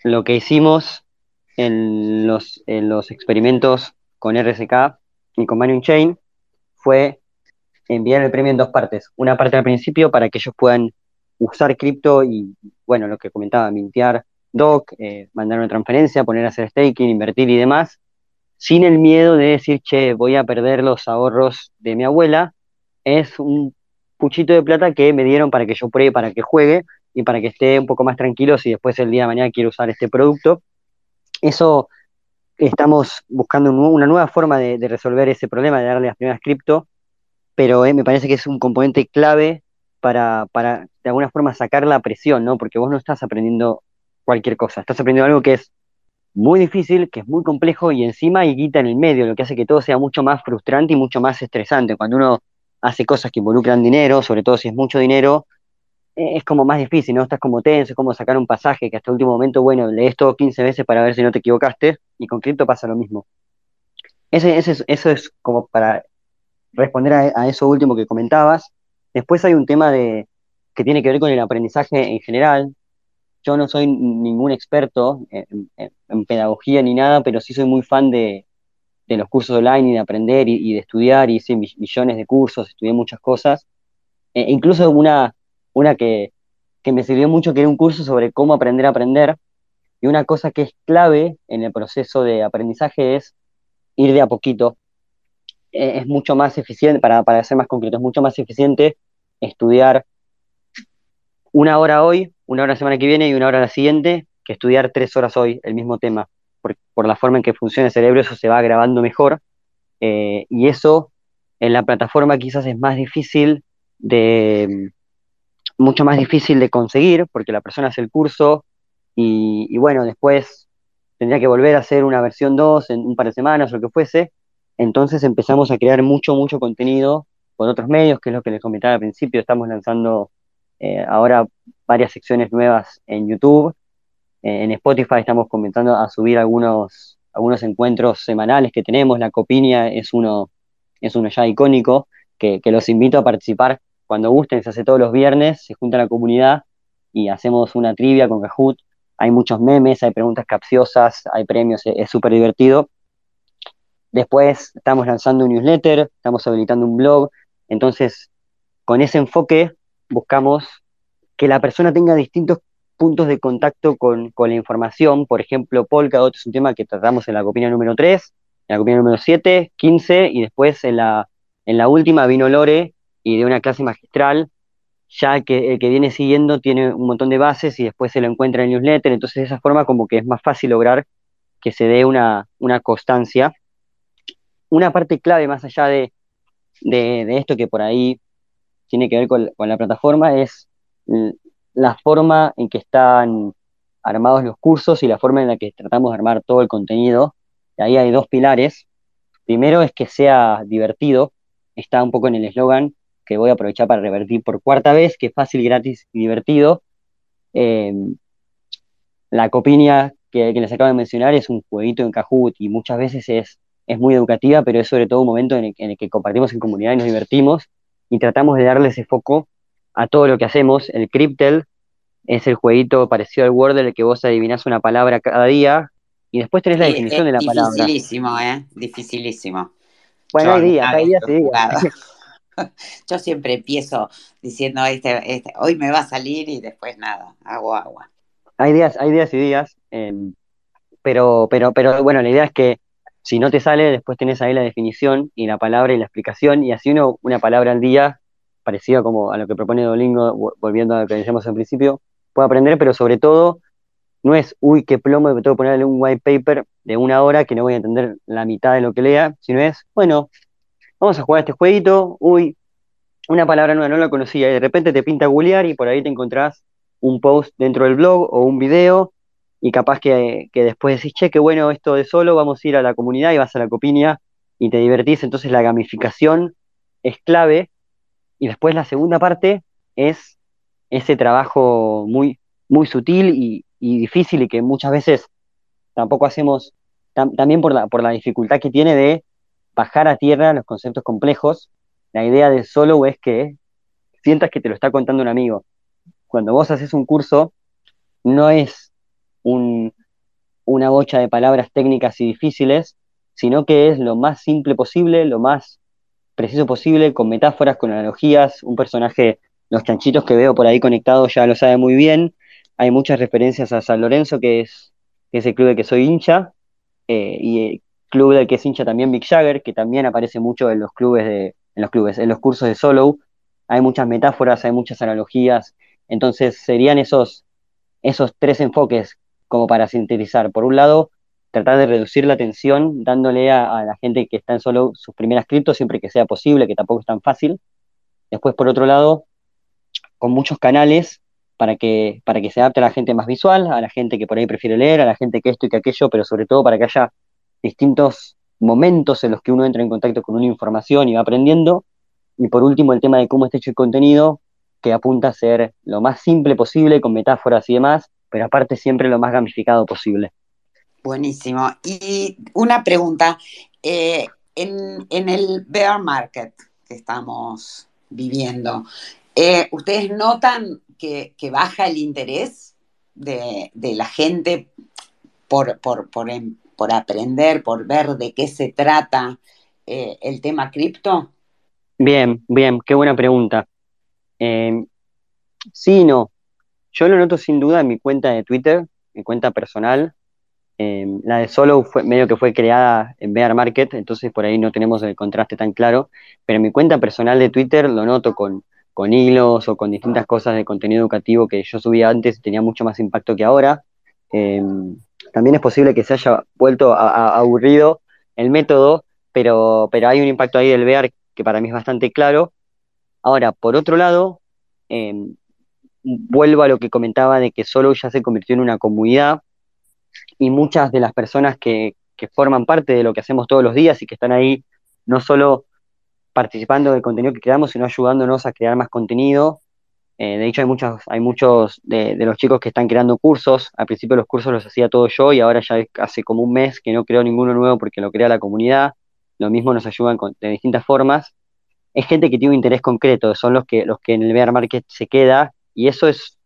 Lo que hicimos en los, en los experimentos con RSK y con Manion Chain fue enviar el premio en dos partes. Una parte al principio para que ellos puedan usar cripto y, bueno, lo que comentaba, mintear DOC, eh, mandar una transferencia, poner a hacer staking, invertir y demás, sin el miedo de decir, che, voy a perder los ahorros de mi abuela. Es un puchito de plata que me dieron para que yo pruebe, para que juegue y para que esté un poco más tranquilo si después el día de mañana quiero usar este producto. Eso estamos buscando una nueva forma de, resolver ese problema, de darle las primeras cripto, pero eh, me parece que es un componente clave para, para, de alguna forma, sacar la presión, ¿no? Porque vos no estás aprendiendo cualquier cosa, estás aprendiendo algo que es muy difícil, que es muy complejo y encima hay guita en el medio, lo que hace que todo sea mucho más frustrante y mucho más estresante. Cuando uno hace cosas que involucran dinero, sobre todo si es mucho dinero, es como más difícil, ¿no? Estás como tenso, como sacar un pasaje que hasta el último momento, bueno, lees todo 15 veces para ver si no te equivocaste, y con cripto pasa lo mismo. Ese, ese, eso es como para responder a, eso último que comentabas. Después hay un tema de, que tiene que ver con el aprendizaje en general. Yo no soy ningún experto en, pedagogía ni nada, pero sí soy muy fan de, los cursos online y de aprender y, de estudiar. y Hice millones de cursos, estudié muchas cosas. E incluso una, una que, que me sirvió mucho, que era un curso sobre cómo aprender a aprender. Y una cosa que es clave en el proceso de aprendizaje es ir de a poquito. E, es mucho más eficiente, para, para ser más concreto, es mucho más eficiente estudiar una hora hoy, una hora la semana que viene y una hora la siguiente, que estudiar tres horas hoy el mismo tema. Por, por la forma en que funciona el cerebro, eso se va grabando mejor. Eh, y eso en la plataforma quizás es más difícil de, mucho más difícil de conseguir, porque la persona hace el curso y, y bueno, después tendría que volver a hacer una versión 2 en un par de semanas o lo que fuese. Entonces empezamos a crear mucho, mucho contenido con otros medios, que es lo que les comentaba al principio. Estamos lanzando eh, ahora varias secciones nuevas en YouTube. Eh, en Spotify estamos comenzando a subir algunos, algunos encuentros semanales que tenemos. La Copinia es uno, es uno ya icónico, que, que los invito a participar cuando gusten. Se hace todos los viernes, se junta la comunidad y hacemos una trivia con Kahoot hay muchos memes, hay preguntas capciosas, hay premios, e-, es súper divertido. Después estamos lanzando un newsletter, estamos habilitando un blog, entonces con ese enfoque buscamos que la persona tenga distintos puntos de contacto con, la información, por ejemplo, Polkadot es un tema que tratamos en la copia número 3, en la copia número 7, 15 y después en la, en la última vino Lore y de una clase magistral. Ya que el que viene siguiendo tiene un montón de bases y después se lo encuentra en el newsletter, entonces de esa forma como que es más fácil lograr que se dé una, constancia. Una parte clave más allá de, esto que por ahí tiene que ver con, la plataforma es la forma en que están armados los cursos y la forma en la que tratamos de armar todo el contenido. Ahí hay dos pilares. Primero es que sea divertido, está un poco en el eslogan, que voy a aprovechar para revertir por cuarta vez, que es fácil, gratis y divertido. Eh, la copinia que, les acabo de mencionar es un jueguito en Kahoot y muchas veces es, es muy educativa, pero es sobre todo un momento en el, que compartimos en comunidad y nos divertimos y tratamos de darle ese foco a todo lo que hacemos. El Cryptel es el jueguito parecido al Word en el que vos adivinás una palabra cada día y después tenés la definición de la palabra.
Dificilísimo, ¿eh? Dificilísimo.
Bueno, hay días, hay días. <laughs> <laughs>
Yo siempre empiezo diciendo, este, este, hoy me va a salir y después nada, hago agua.
Hay días, hay días y días, em, pero, pero, pero bueno, la idea es que si no te sale, después tenés ahí la definición y la palabra y la explicación, y así uno, una palabra al día, parecido como a lo que propone Dolingo, volviendo a lo que decíamos al principio, puede aprender, pero sobre todo no es, uy, qué plomo, tengo que ponerle un white paper de una hora que no voy a entender la mitad de lo que lea, sino es, bueno, vamos a jugar este jueguito, uy, una palabra nueva, no la conocía, y de repente te pinta googlear y por ahí te encontrás un post dentro del blog o un video, y capaz que, después decís, che, qué bueno esto de solo, vamos a ir a la comunidad y vas a la copinia y te divertís, entonces la gamificación es clave, y después la segunda parte es ese trabajo muy, muy sutil y, difícil y que muchas veces tampoco hacemos, también por la, por la dificultad que tiene de bajar a tierra los conceptos complejos. La idea de solo es que sientas que te lo está contando un amigo. Cuando vos haces un curso, no es una bocha de palabras técnicas y difíciles, sino que es lo más simple posible, lo más preciso posible, con metáforas, con analogías. Un personaje, los chanchitos que veo por ahí conectados ya lo sabe muy bien. Hay muchas referencias a San Lorenzo, que es, el club de que soy hincha, eh, y club del que es hincha también Mick Jagger, que también aparece mucho en los clubes en los clubes, en los cursos de solo. Hay muchas metáforas, hay muchas analogías. Entonces serían esos, esos tres enfoques como para sintetizar. Por un lado, tratar de reducir la tensión, dándole a, la gente que está en solo sus primeras criptos siempre que sea posible, que tampoco es tan fácil. Después, por otro lado, con muchos canales para que, para que se adapte a la gente más visual, a la gente que por ahí prefiere leer, a la gente que esto y que aquello, pero sobre todo para que haya distintos momentos en los que uno entra en contacto con una información y va aprendiendo. Y por último, el tema de cómo está hecho el contenido, que apunta a ser lo más simple posible, con metáforas y demás, pero aparte siempre lo más gamificado posible.
Buenísimo. Y una pregunta, eh, en, el bear market que estamos viviendo, eh, ¿ustedes notan que, baja el interés de, la gente por, por, aprender, por ver de qué se trata eh, el tema cripto?
Bien, bien, qué buena pregunta. Eh, sí, no. Yo lo noto sin duda en mi cuenta de Twitter, mi cuenta personal. Eh, la de Solo fue medio que fue creada en Bear Market, entonces por ahí no tenemos el contraste tan claro. Pero en mi cuenta personal de Twitter lo noto con, con hilos o con distintas cosas de contenido educativo que yo subía antes y tenía mucho más impacto que ahora. Eh, también es posible que se haya vuelto aburrido el método, pero, pero hay un impacto ahí del Bear que para mí es bastante claro. Ahora, por otro lado, em, vuelvo a lo que comentaba de que solo ya se convirtió en una comunidad y muchas de las personas que, forman parte de lo que hacemos todos los días y que están ahí no solo participando del contenido que creamos, sino ayudándonos a crear más contenido. Eh, de hecho, hay muchos, hay muchos de, los chicos que están creando cursos. Al principio los cursos los hacía todo yo y ahora ya hace como un mes que no creo ninguno nuevo porque lo crea la comunidad lo mismo nos ayudan de distintas formas. Es gente que tiene un interés concreto, son los que, los que en el bear market se queda, y eso es,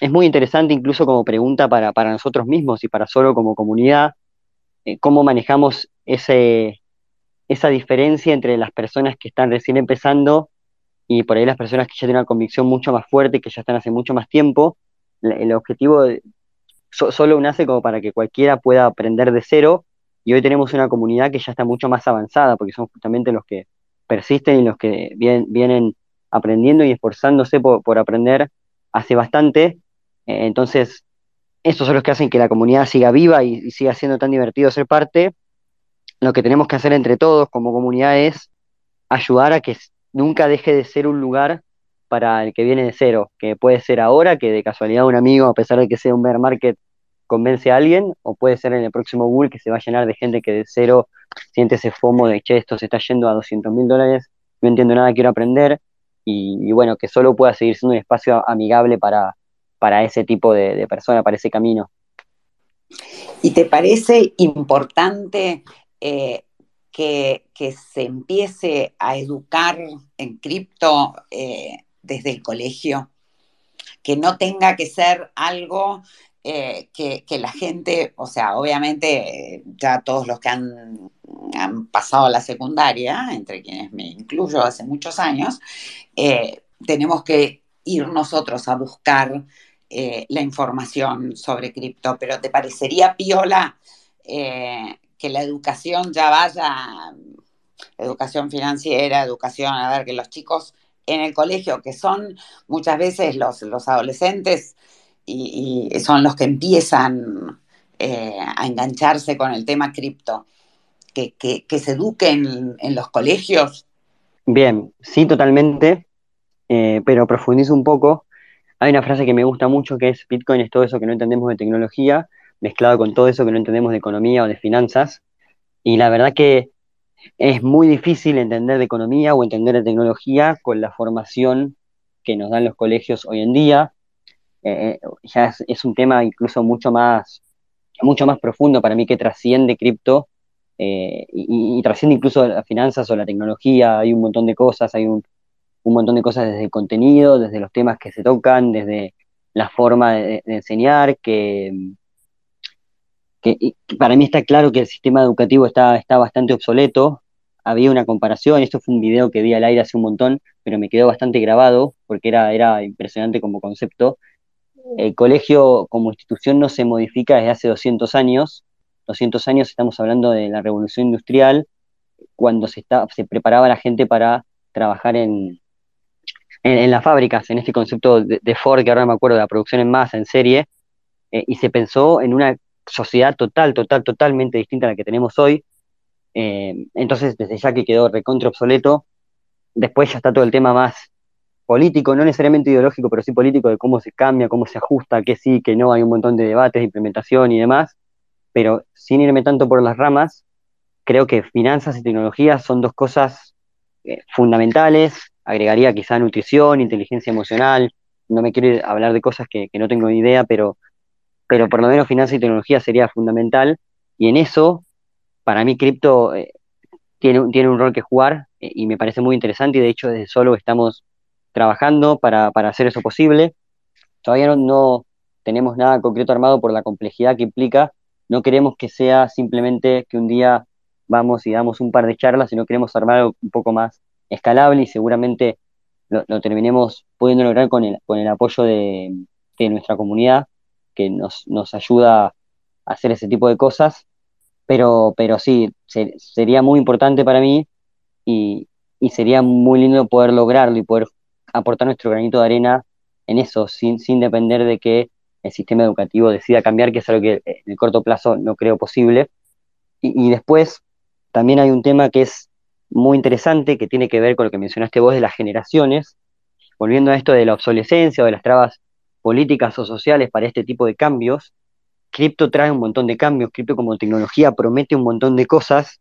es muy interesante incluso como pregunta para, nosotros mismos y para solo como comunidad, eh, cómo manejamos ese, esa diferencia entre las personas que están recién empezando y por ahí las personas que ya tienen una convicción mucho más fuerte, que ya están hace mucho más tiempo. El objetivo solo nace como para que cualquiera pueda aprender de cero y hoy tenemos una comunidad que ya está mucho más avanzada, porque son justamente los que persisten y los que vienen aprendiendo y esforzándose por, aprender hace bastante. Eh, entonces, estos son los que hacen que la comunidad siga viva y, siga siendo tan divertido ser parte. Lo que tenemos que hacer entre todos como comunidad es ayudar a que nunca deje de ser un lugar para el que viene de cero, que puede ser ahora, que de casualidad un amigo, a pesar de que sea un bear market, convence a alguien, o puede ser en el próximo Google que se va a llenar de gente que de cero siente ese FOMO de, che, esto se está yendo a 200 mil dólares, no entiendo nada, quiero aprender, y, bueno, que solo pueda seguir siendo un espacio amigable para, para ese tipo de, persona, para ese camino.
¿Y te parece importante eh, que, se empiece a educar en cripto eh, desde el colegio? Que no tenga que ser algo eh, que, la gente, o sea, obviamente ya todos los que han, pasado la secundaria, entre quienes me incluyo hace muchos años, eh, tenemos que ir nosotros a buscar eh, la información sobre cripto, pero ¿te parecería piola que la educación ya vaya, educación financiera, educación, a ver, que los chicos en el colegio, que son muchas veces los, los adolescentes, y, son los que empiezan eh, a engancharse con el tema cripto, que, se eduquen en los colegios.
Bien, sí, totalmente, eh, pero profundizo un poco. Hay una frase que me gusta mucho que es Bitcoin es todo eso que no entendemos de tecnología, mezclado con todo eso que no entendemos de economía o de finanzas. Y la verdad que es muy difícil entender de economía o entender de tecnología con la formación que nos dan los colegios hoy en día. Eh, eh, ya es, un tema incluso mucho más, mucho más profundo para mí que trasciende cripto eh, y, trasciende incluso las finanzas o la tecnología. Hay un montón de cosas, hay un, montón de cosas desde el contenido, desde los temas que se tocan, desde la forma de, enseñar, que, que, para mí está claro que el sistema educativo está, está bastante obsoleto. Había una comparación, esto fue un video que vi al aire hace un montón, pero me quedó bastante grabado porque era, era impresionante como concepto el colegio como institución no se modifica desde hace 200 años. 200 años estamos hablando de la revolución industrial, cuando se, está, se preparaba la gente para trabajar en, en, las fábricas, en este concepto de, Ford, que ahora me acuerdo, de la producción en masa, en serie, eh, y se pensó en una sociedad total, total, totalmente distinta a la que tenemos hoy. Eh, entonces, desde ya que quedó recontra obsoleto, después ya está todo el tema más político, no necesariamente ideológico, pero sí político, de cómo se cambia, cómo se ajusta, qué sí, qué no, hay un montón de debates, de implementación y demás, pero sin irme tanto por las ramas, creo que finanzas y tecnología son dos cosas eh, fundamentales, agregaría quizá nutrición, inteligencia emocional, no me quiero hablar de cosas que, no tengo ni idea, pero, pero por lo menos finanzas y tecnología sería fundamental, y en eso, para mí, cripto eh, tiene, tiene un rol que jugar eh, y me parece muy interesante, y de hecho desde solo estamos trabajando para, hacer eso posible. Todavía no tenemos nada concreto armado por la complejidad que implica, no queremos que sea simplemente que un día vamos y damos un par de charlas, sino queremos armar algo un poco más escalable y seguramente lo, terminemos pudiendo lograr con el, con el apoyo de, nuestra comunidad, que nos, nos, ayuda a hacer ese tipo de cosas. Pero, pero sí, sería muy importante para mí y, y, sería muy lindo poder lograrlo y poder aportar nuestro granito de arena en eso, sin, sin depender de que el sistema educativo decida cambiar, que es algo que en el corto plazo no creo posible. Y, y después, también hay un tema que es muy interesante, que tiene que ver con lo que mencionaste vos de las generaciones, volviendo a esto de la obsolescencia o de las trabas políticas o sociales para este tipo de cambios, cripto trae un montón de cambios, cripto como tecnología promete un montón de cosas,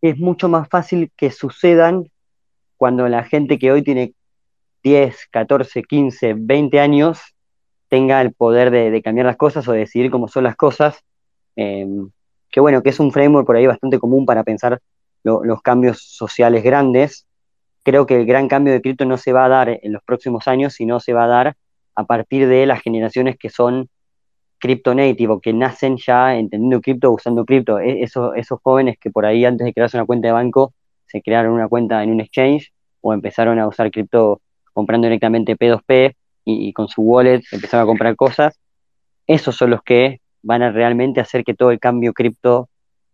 es mucho más fácil que sucedan cuando la gente que hoy tiene 10, 14, 15, 20 años tenga el poder de, cambiar las cosas o de decidir cómo son las cosas. Eh, que bueno, que es un framework por ahí bastante común para pensar los cambios sociales grandes. Creo que el gran cambio de cripto no se va a dar en los próximos años, sino se va a dar a partir de las generaciones que son cripto native o que nacen ya entendiendo cripto, usando cripto. E, esos, esos jóvenes que por ahí antes de crearse una cuenta de banco se crearon una cuenta en un exchange o empezaron a usar cripto comprando directamente P2P y, y, con su wallet empezaron a comprar cosas. Esos son los que van a realmente hacer que todo el cambio cripto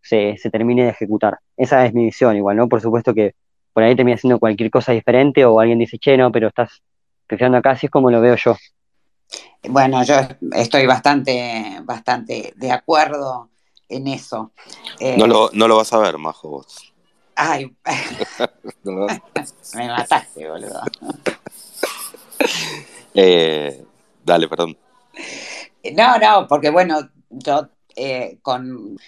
se, termine de ejecutar. Esa es mi visión igual, ¿no? Por supuesto que por ahí termina haciendo cualquier cosa diferente o alguien dice, che, no, pero estás pensando acá, así es como lo veo yo.
Bueno, yo estoy bastante, bastante de acuerdo en eso.
Eh, no, lo, no lo vas a ver, Majo, vos.
Ay, <laughs> <laughs> me mataste, boludo.
Eh, dale, perdón.
No, no, porque bueno, yo eh, con,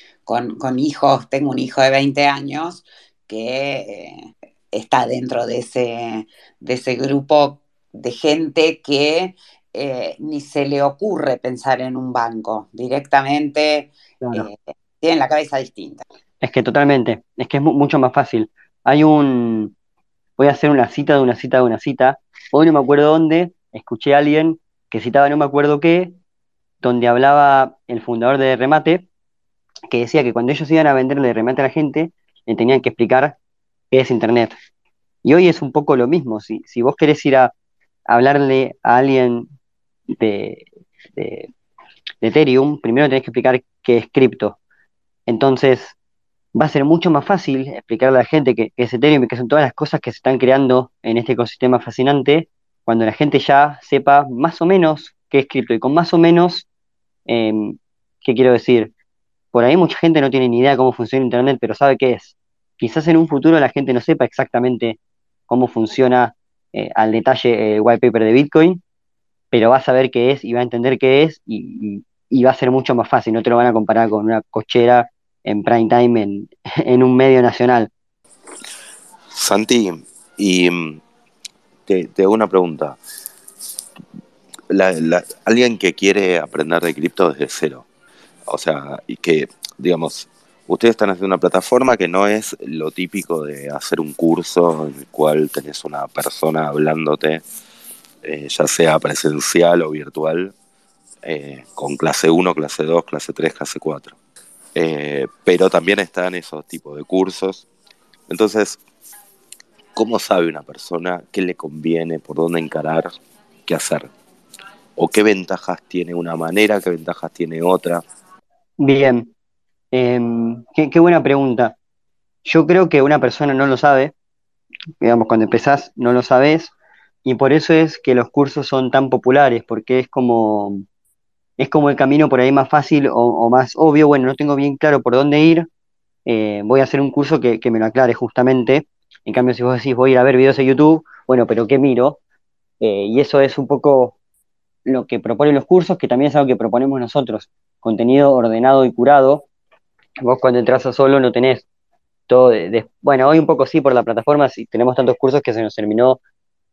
hijos, tengo un hijo de 20 años que eh, está dentro de ese, de ese grupo de gente que eh, ni se le ocurre pensar en un banco, directamente tienen la cabeza distinta.
Es que totalmente, es que es mucho más fácil. Hay un, voy a hacer una cita de una cita de una cita, hoy no me acuerdo dónde, escuché a alguien que citaba no me acuerdo qué, donde hablaba el fundador de Remate, que decía que cuando ellos iban a venderle remate a la gente, le tenían que explicar qué es Internet. Y hoy es un poco lo mismo. Si, si vos querés ir a, hablarle a alguien de, de, Ethereum, primero tenés que explicar qué es cripto. Entonces, va a ser mucho más fácil explicarle a la gente qué es Ethereum y qué son todas las cosas que se están creando en este ecosistema fascinante, cuando la gente ya sepa más o menos qué es cripto. Y con más o menos Em, ¿Qué quiero decir? Por ahí mucha gente no tiene ni idea cómo funciona Internet, pero sabe qué es. Quizás en un futuro la gente no sepa exactamente cómo funciona eh, al detalle el white paper de Bitcoin, pero va a saber qué es y va a entender qué es y, va a ser mucho más fácil. No te lo van a comparar con una cochera en prime time en, <laughs> en un medio nacional.
Santi, y te, hago una pregunta alguien que quiere aprender de cripto desde cero, o sea, y que, digamos, ustedes están haciendo una plataforma que no es lo típico de hacer un curso en el cual tenés una persona hablándote, eh, ya sea presencial o virtual, eh, con clase 1, clase 2, clase 3, clase 4. Eh, pero también están esos tipos de cursos. Entonces, ¿cómo sabe una persona qué le conviene, por dónde encarar, qué hacer? o qué ventajas tiene una manera, qué ventajas tiene otra?
Bien, em, qué, buena pregunta. Yo creo que una persona no lo sabe, digamos, cuando empezás no lo sabes, y por eso es que los cursos son tan populares, porque es como, es como el camino por ahí más fácil o, más obvio, bueno, no tengo bien claro por dónde ir, eh, voy a hacer un curso que, me lo aclare justamente, en cambio si vos decís voy a ir a ver videos de YouTube, bueno, pero ¿qué miro? Eh, y eso es un poco lo que proponen los cursos, que también es algo que proponemos nosotros, contenido ordenado y curado. Vos cuando entras a solo no tenés cripto. bueno, hoy un poco sí por la plataforma, sí, tenemos tantos cursos que se nos terminó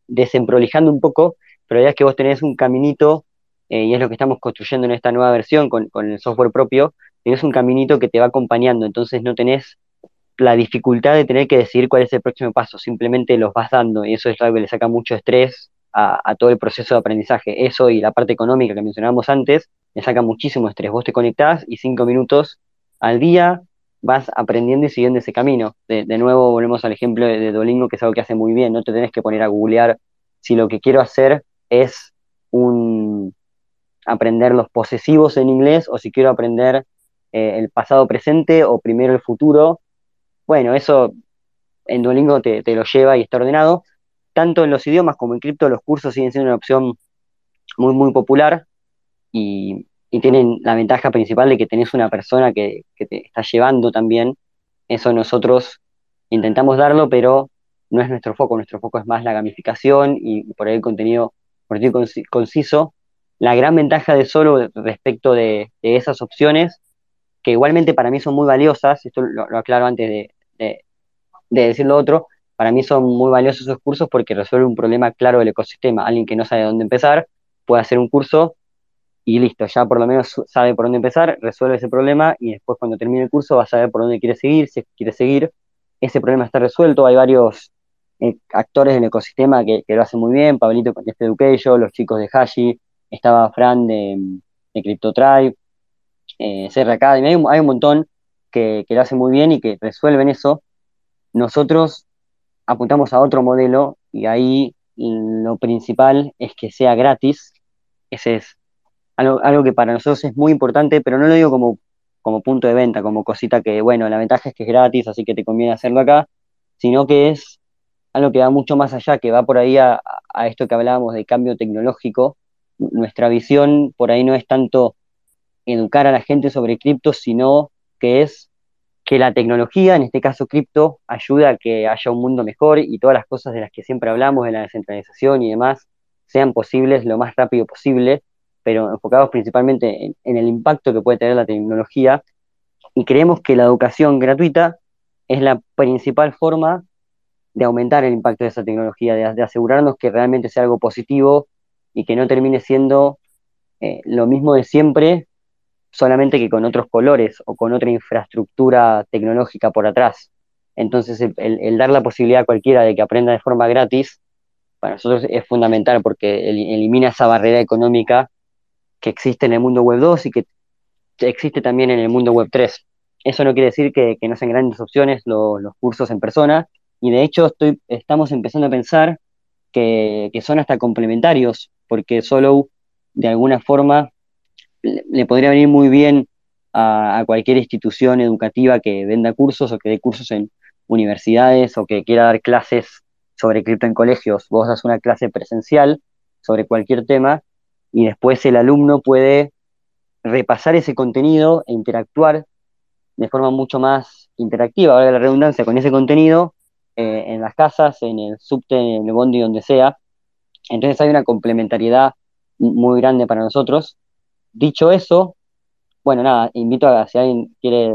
desemprolijando un poco, pero ya es que vos tenés un caminito, eh, y es lo que estamos construyendo en esta nueva versión con el software propio, tenés un caminito que te va acompañando, entonces no tenés la dificultad de tener que decidir cuál es el próximo paso, simplemente los vas dando y eso es algo que le saca mucho estrés a, todo el proceso de aprendizaje. Eso y la parte económica que mencionábamos antes, le saca muchísimo estrés. Vos te conectás y cinco minutos al día vas aprendiendo y siguiendo ese camino. De, nuevo volvemos al ejemplo de, Dolingo, que es algo que hace muy bien, no te tenés que poner a googlear si lo que quiero hacer es un aprender los posesivos en inglés o si quiero aprender eh, el pasado presente o primero el futuro bueno, eso en Duolingo te, lo lleva y está ordenado. Tanto en los idiomas como en cripto, los cursos siguen siendo una opción muy, muy popular y, tienen la ventaja principal de que tenés una persona que, te está llevando también. Eso nosotros intentamos darlo, pero no es nuestro foco. Nuestro foco es más la gamificación y, por ahí el contenido conciso. La gran ventaja de solo respecto de, esas opciones, que igualmente para mí son muy valiosas, esto lo aclaro antes de, de, decir lo otro, para mí son muy valiosos esos cursos porque resuelven un problema claro del ecosistema. Alguien que no sabe dónde empezar puede hacer un curso y listo, ya por lo menos sabe por dónde empezar, resuelve ese problema y después cuando termine el curso va a saber por dónde quiere seguir, si quiere seguir, ese problema está resuelto, hay varios eh, actores del ecosistema que, lo hacen muy bien, Pablito con Education, los chicos de Hashi, estaba Fran de, de CryptoTribe, eh, CR Academy, hay hay un montón que, lo hacen muy bien y que resuelven eso, nosotros apuntamos a otro modelo y ahí lo principal es que sea gratis. Ese es algo, que para nosotros es muy importante, pero no lo digo como, como punto de venta, como cosita que, bueno, la ventaja es que es gratis, así que te conviene hacerlo acá, sino que es algo que va mucho más allá, que va por ahí a, a esto que hablábamos de cambio tecnológico. Nuestra visión por ahí no es tanto educar a la gente sobre cripto, sino que es que la tecnología, en este caso cripto, ayuda a que haya un mundo mejor y todas las cosas de las que siempre hablamos, de la descentralización y demás, sean posibles lo más rápido posible, pero enfocados principalmente en, el impacto que puede tener la tecnología. Y creemos que la educación gratuita es la principal forma de aumentar el impacto de esa tecnología, de, asegurarnos que realmente sea algo positivo y que no termine siendo eh, lo mismo de siempre, solamente que con otros colores o con otra infraestructura tecnológica por atrás. Entonces, el, dar la posibilidad a cualquiera de que aprenda de forma gratis, para nosotros es fundamental porque elimina esa barrera económica que existe en el mundo web 2 y que existe también en el mundo web 3. Eso no quiere decir que, no sean grandes opciones los, cursos en persona, y de hecho estamos empezando a pensar que son hasta complementarios, porque solo de alguna forma le podría venir muy bien a, cualquier institución educativa que venda cursos o que dé cursos en universidades o que quiera dar clases sobre cripto en colegios. Vos das una clase presencial sobre cualquier tema y después el alumno puede repasar ese contenido e interactuar de forma mucho más interactiva, ahora la redundancia, con ese contenido eh, en las casas, en el subte, en el bondi, donde sea. Entonces hay una complementariedad muy grande para nosotros Dicho eso, bueno, nada, invito a si alguien quiere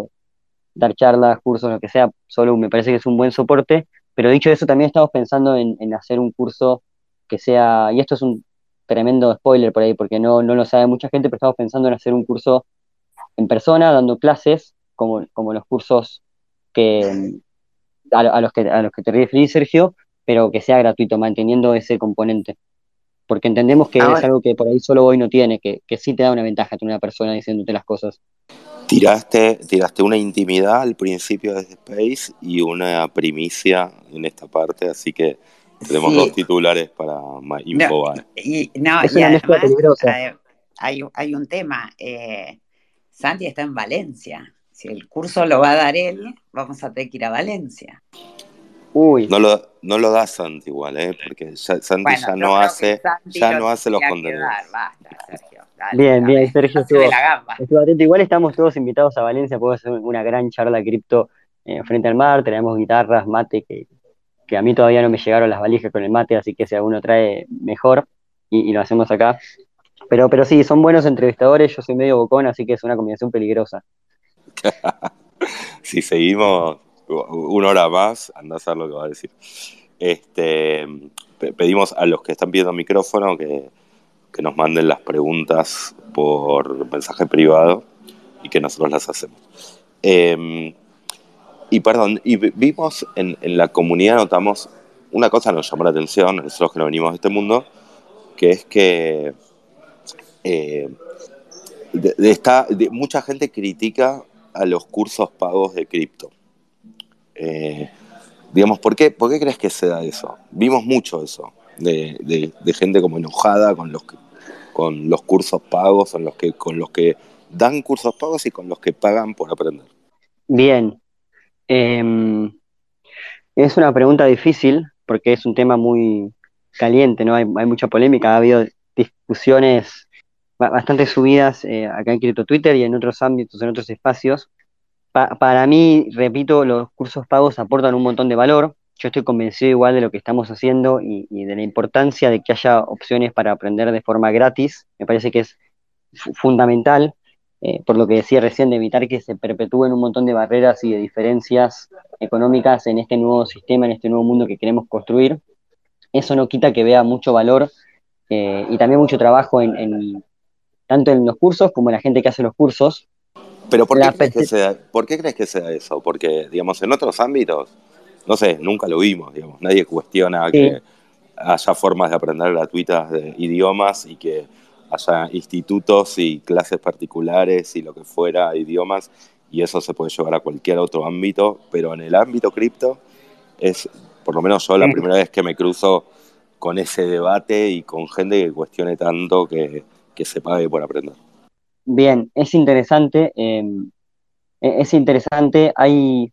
dar charlas, cursos, lo que sea, solo me parece que es un buen soporte, pero dicho eso, también estamos pensando en, hacer un curso que sea, y esto es un tremendo spoiler por ahí, porque no, no lo sabe mucha gente, pero estamos pensando en hacer un curso en persona, dando clases, como, como los cursos que a, los que a los que te referís, Sergio, pero que sea gratuito, manteniendo ese componente porque entendemos que es algo que por ahí solo hoy no tiene, que, que sí te da una ventaja tener una persona diciéndote las cosas.
Tiraste, tiraste una intimidad al principio de Space y una primicia en esta parte, así que tenemos dos titulares para infobar.
No, y, no, y además hay, hay, un tema. Eh, Santi está en Valencia. Si el curso lo va a dar él, vamos a tener que ir a Valencia.
No lo, no lo da Santi igual, ¿eh? porque Santi ya no hace, ya no hace los contenidos.
bien, bien, Sergio estuvo, atento. Igual estamos todos invitados a Valencia, podemos hacer una gran charla cripto eh, frente al mar, tenemos guitarras, mate, que, que, a mí todavía no me llegaron las valijas con el mate, así que si alguno trae mejor y, lo hacemos acá. Pero, pero sí, son buenos entrevistadores, yo soy medio bocón, así que es una combinación peligrosa. <laughs>
si seguimos una hora más, anda a saber lo que va a decir. Este, pedimos a los que están pidiendo micrófono que, que nos manden las preguntas por mensaje privado y que nosotros las hacemos. Em, y perdón, y vimos en, la comunidad, notamos, una cosa nos llamó la atención, nosotros que no venimos de este mundo, que es que eh, de mucha gente critica a los cursos pagos de cripto. Eh, digamos, ¿por qué, ¿por qué crees que se da eso? Vimos mucho eso, de, gente como enojada con los, con los cursos pagos, con los, que, con los que dan cursos pagos y con los que pagan por aprender.
Bien. Eh, es una pregunta difícil porque es un tema muy caliente, ¿no? Hay, hay mucha polémica, ha habido discusiones bastante subidas eh, acá en Cripto Twitter y en otros ámbitos, en otros espacios. Para mí, repito, los cursos pagos aportan un montón de valor. Yo estoy convencido igual de lo que estamos haciendo y, de la importancia de que haya opciones para aprender de forma gratis. Me parece que es fundamental, eh, por lo que decía recién, de evitar que se perpetúen un montón de barreras y de diferencias económicas en este nuevo sistema, en este nuevo mundo que queremos construir. Eso no quita que vea mucho valor eh, y también mucho trabajo en, tanto en los cursos como en la gente que hace los cursos.
Pero ¿por qué, crees que sea, ¿por qué crees que sea eso? Porque, digamos, en otros ámbitos, no sé, nunca lo vimos, digamos, nadie cuestiona que haya formas de aprender gratuitas de idiomas y que haya institutos y clases particulares y lo que fuera, idiomas, y eso se puede llevar a cualquier otro ámbito, pero en el ámbito cripto es, por lo menos yo, la primera vez que me cruzo con ese debate y con gente que cuestione tanto que, que se pague por aprender.
Bien, es interesante. Em, e-, es interesante, hay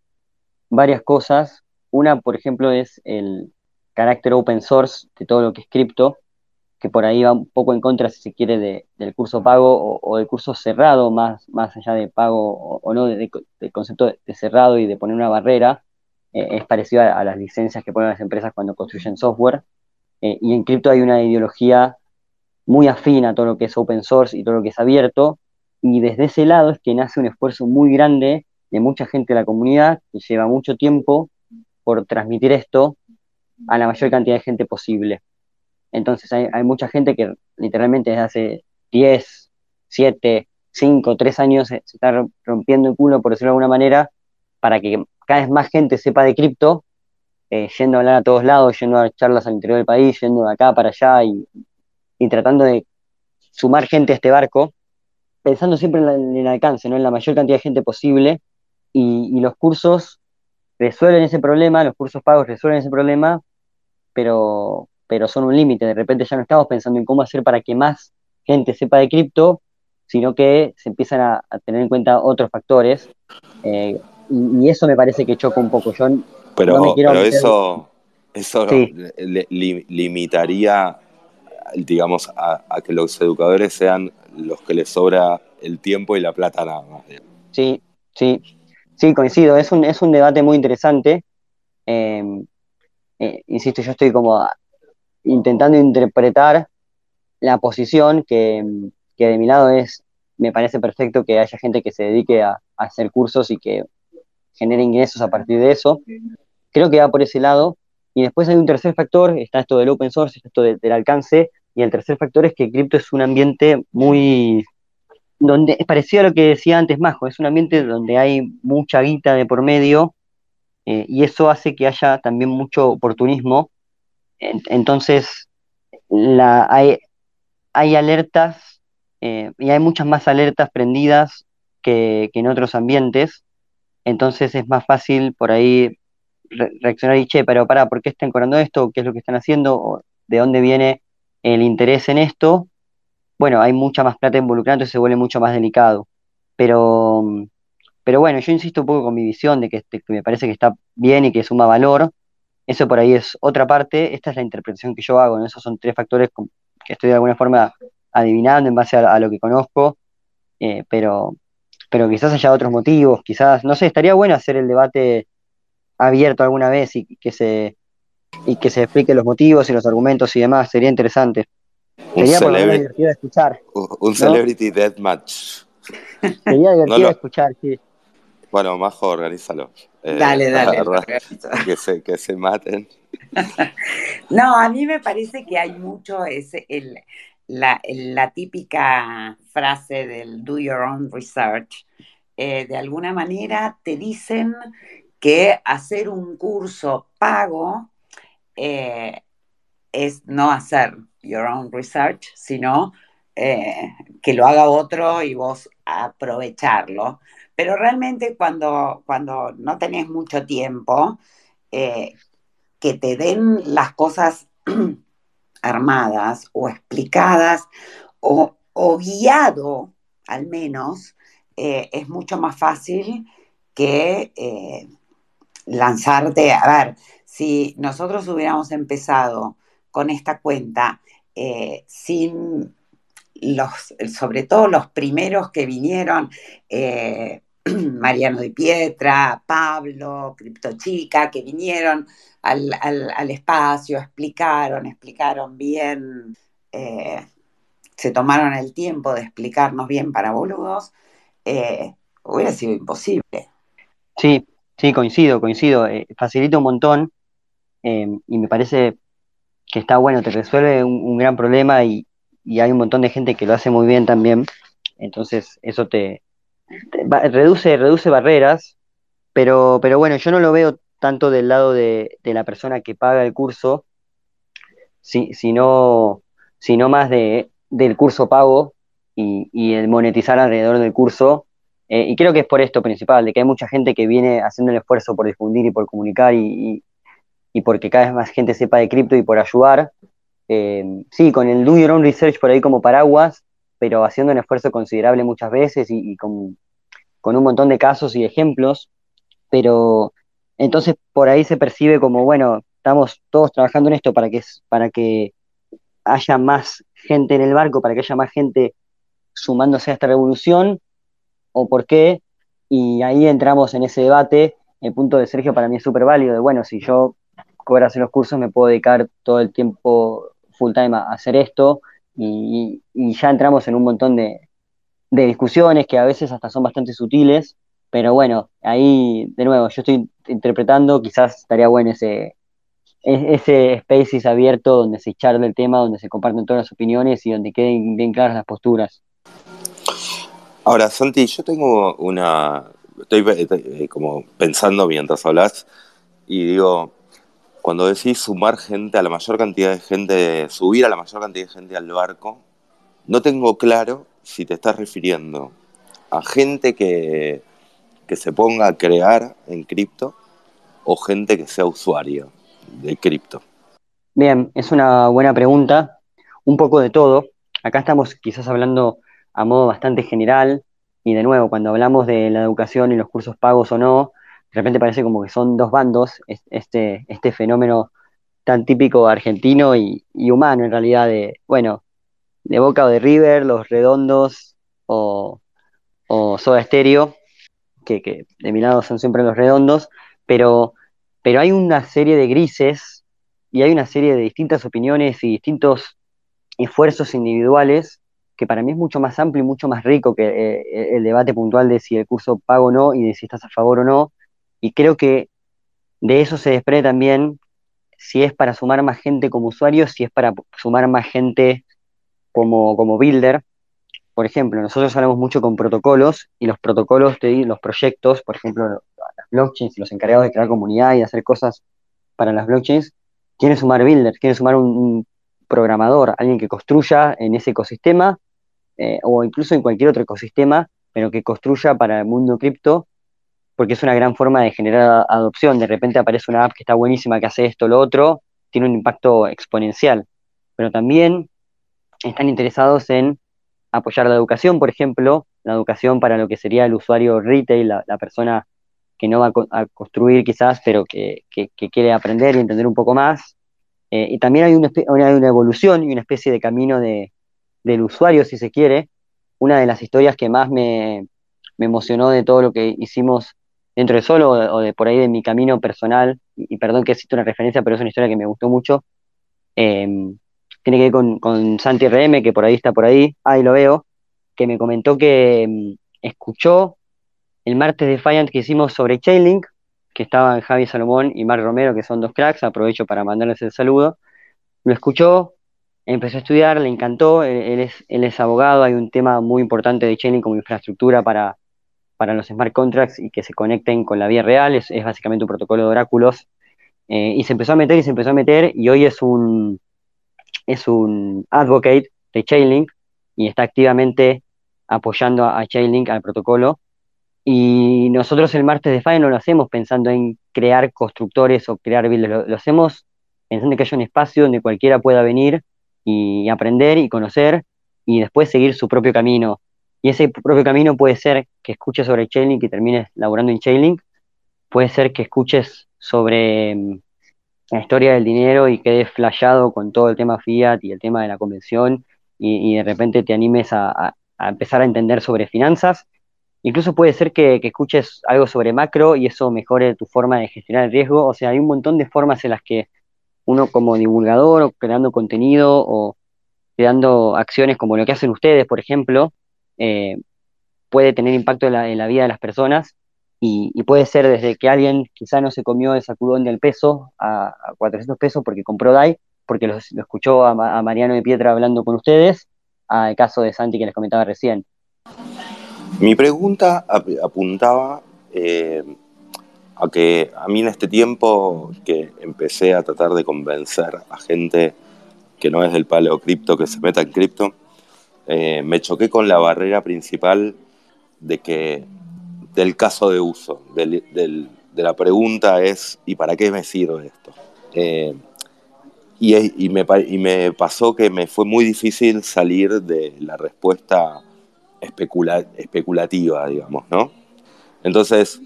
varias cosas. Una, por ejemplo, es el carácter open source de todo lo que es cripto, que por ahí va un poco en contra, si se quiere, del curso pago o, del curso cerrado, más, más allá de pago o, no, del concepto de, cerrado y de poner una barrera. Eh, es parecido a, las licencias que ponen las empresas cuando construyen software. Eh, y en cripto hay una ideología muy afín a todo lo que es open source y todo lo que es abierto, y desde ese lado es que nace un esfuerzo muy grande de mucha gente de la comunidad que lleva mucho tiempo por transmitir esto a la mayor cantidad de gente posible. Entonces hay, mucha gente que literalmente desde hace 10, 7, 5, 3 años se, está rompiendo el culo, por decirlo de alguna manera, para que cada vez más gente sepa de cripto, eh, yendo a hablar a todos lados, yendo a charlas al interior del país, yendo de acá para allá y, y tratando de sumar gente a este barco, pensando siempre en, el alcance, ¿no? en la mayor cantidad de gente posible, y, los cursos resuelven ese problema, los cursos pagos resuelven ese problema, pero, pero son un límite, de repente ya no estamos pensando en cómo hacer para que más gente sepa de cripto, sino que se empiezan a, tener en cuenta otros factores, eh, y, eso me parece que choca un poco. Yo
pero, no pero eso, eso limitaría digamos, a, que los educadores sean los que les sobra el tiempo y la plata nada más.
Sí, sí, sí, coincido. Es un, es un debate muy interesante. Em, eh, insisto, yo estoy como intentando interpretar la posición que, de mi lado es, me parece perfecto que haya gente que se dedique a, hacer cursos y que genere ingresos a partir de eso. Creo que va por ese lado. Y después hay un tercer factor, está esto del open source, esto del alcance, y el tercer factor es que cripto es un ambiente muy donde es parecido a lo que decía antes Majo, es un ambiente donde hay mucha guita de por medio eh, y eso hace que haya también mucho oportunismo. Entonces, hay, hay alertas eh, y hay muchas más alertas prendidas que, en otros ambientes. Entonces es más fácil por ahí reaccionar y, che, pero pará, ¿por qué están cobrando esto? ¿Qué es lo que están haciendo? ¿O ¿De dónde viene el interés en esto, bueno, hay mucha más plata involucrada, entonces se vuelve mucho más delicado. Pero, pero bueno, yo insisto un poco con mi visión de que, este, me parece que está bien y que suma valor. Eso por ahí es otra parte, esta es la interpretación que yo hago, esos son tres factores que estoy de alguna forma adivinando en base a, lo que conozco, eh, pero, pero quizás haya otros motivos, quizás, no sé, estaría bueno hacer el debate abierto alguna vez y que se, y que se explique los motivos y los argumentos y demás, sería interesante.
Sería por lo menos divertido de escuchar. Un Celebrity Deathmatch.
Sería divertido de escuchar, sí.
Bueno, Majo, organízalo.
Eh, dale, dale. <laughs>
que, se, que se maten. <laughs>
no, a mí me parece que hay mucho ese, el, la, la, típica frase del do your own research. Eh, de alguna manera te dicen que hacer un curso pago eh, es no hacer your own research, sino eh, que lo haga otro y vos aprovecharlo. Pero realmente cuando, cuando no tenés mucho tiempo, eh, que te den las cosas <clears throat> armadas o explicadas o, guiado al menos, es mucho más fácil que lanzarte, a ver, si nosotros hubiéramos empezado con esta cuenta eh, sin los, sobre todo los primeros que vinieron, eh, <clears throat> Mariano Di Pietra, Pablo, Criptochica, que vinieron al, espacio, explicaron, explicaron bien, eh, se tomaron el tiempo de explicarnos bien para boludos, hubiera sido imposible.
Sí, sí, coincido, coincido. facilita un montón Em, y me parece que está bueno, te resuelve un, gran problema y, hay un montón de gente que lo hace muy bien también. Entonces, eso te, reduce, reduce barreras, pero, pero bueno, yo no lo veo tanto del lado de, la persona que paga el curso, sino, sino más de, del curso pago y, el monetizar alrededor del curso. Eh, y creo que es por esto principal, de que hay mucha gente que viene haciendo el esfuerzo por difundir y por comunicar y, y porque cada vez más gente sepa de cripto y por ayudar. Eh, sí, con el Do Your Own Research por ahí como paraguas, pero haciendo un esfuerzo considerable muchas veces y, con, un montón de casos y ejemplos. Pero entonces por ahí se percibe como, bueno, estamos todos trabajando en esto para que, para que haya más gente en el barco, para que haya más gente sumándose a esta revolución, o por qué, y ahí entramos en ese debate. El punto de Sergio para mí es súper válido, de bueno, si yo cobrar hacer los cursos, me puedo dedicar todo el tiempo full time a hacer esto y, ya entramos en un montón de, discusiones que a veces hasta son bastante sutiles, pero bueno, ahí de nuevo yo estoy interpretando, quizás estaría bueno ese, e-, ese spaces abierto donde se charla el tema, donde se comparten todas las opiniones y donde queden bien claras las posturas.
Ahora, Santi, yo tengo una. Estoy eh, como pensando mientras hablas y digo, cuando decís sumar gente a la mayor cantidad de gente, subir a la mayor cantidad de gente al barco, no tengo claro si te estás refiriendo a gente que, que se ponga a crear en cripto o gente que sea usuario de cripto.
Bien, es una buena pregunta. Un poco de todo. Acá estamos quizás hablando a modo bastante general y de nuevo, cuando hablamos de la educación y los cursos pagos o no, de repente parece como que son dos bandos, este, este fenómeno tan típico argentino y, humano en realidad de, bueno, de Boca o de River, los redondos o, o Soda Stereo, que, de mi lado son siempre los redondos, pero, pero hay una serie de grises y hay una serie de distintas opiniones y distintos esfuerzos individuales que para mí es mucho más amplio y mucho más rico que eh, el debate puntual de si el curso pago o no y de si estás a favor o no, y creo que de eso se desprende también si es para sumar más gente como usuario, si es para sumar más gente como, como builder. Por ejemplo, nosotros hablamos mucho con protocolos y los protocolos, los proyectos, por ejemplo, las blockchains, los encargados de crear comunidad y hacer cosas para las blockchains, quieren sumar builders, quieren sumar un, programador, alguien que construya en ese ecosistema eh, o incluso en cualquier otro ecosistema, pero que construya para el mundo cripto porque es una gran forma de generar adopción. De repente aparece una app que está buenísima, que hace esto, lo otro, tiene un impacto exponencial. Pero también están interesados en apoyar la educación, por ejemplo, la educación para lo que sería el usuario retail, la, persona que no va a, construir quizás, pero que, quiere aprender y entender un poco más. Eh, y también hay una, una, evolución y una especie de camino de, del usuario, si se quiere. Una de las historias que más me emocionó de todo lo que hicimos dentro de solo o de, por ahí de mi camino personal, y, perdón que cito una referencia, pero es una historia que me gustó mucho, em, tiene que ver con, con, Santi RM, que por ahí está por ahí, ahí lo veo, que me comentó que em, escuchó el martes de Fiant que hicimos sobre Chainlink, que estaban Javi Salomón y Marc Romero, que son dos cracks, aprovecho para mandarles el saludo. Lo escuchó, empezó a estudiar, le encantó, él, es, él es abogado, hay un tema muy importante de Chainlink como infraestructura para, para los smart contracts y que se conecten con la vía real, es, básicamente un protocolo de oráculos, eh, y se empezó a meter y se empezó a meter, y hoy es un, es un advocate de Chainlink y está activamente apoyando a, Chainlink, al protocolo, y nosotros el martes de FAE no lo hacemos pensando en crear constructores o crear builders, lo, hacemos pensando que haya un espacio donde cualquiera pueda venir y aprender y conocer y después seguir su propio camino y ese propio camino puede ser que escuches sobre Chainlink y termines laborando en Chainlink, puede ser que escuches sobre mm, la historia del dinero y quedes flashado con todo el tema fiat y el tema de la convención y, de repente te animes a, empezar a entender sobre finanzas. Incluso puede ser que, que, escuches algo sobre macro y eso mejore tu forma de gestionar el riesgo. O sea, hay un montón de formas en las que uno como divulgador o creando contenido o creando acciones como lo que hacen ustedes, por ejemplo, eh, puede tener impacto en la, vida de las personas y, puede ser desde que alguien quizá no se comió el sacudón del peso a, 400 pesos porque compró DAI, porque lo, escuchó a, Mariano de Pietra hablando con ustedes, al caso de Santi que les comentaba recién.
Mi pregunta apuntaba eh, a que a mí en este tiempo que empecé a tratar de convencer a gente que no es del palo cripto que se meta en cripto, eh, me choqué con la barrera principal de que del caso de uso, de la pregunta es ¿y para qué me sirve esto? Eh, y, me, pasó que me fue muy difícil salir de la respuesta especulativa, digamos, ¿no? Entonces,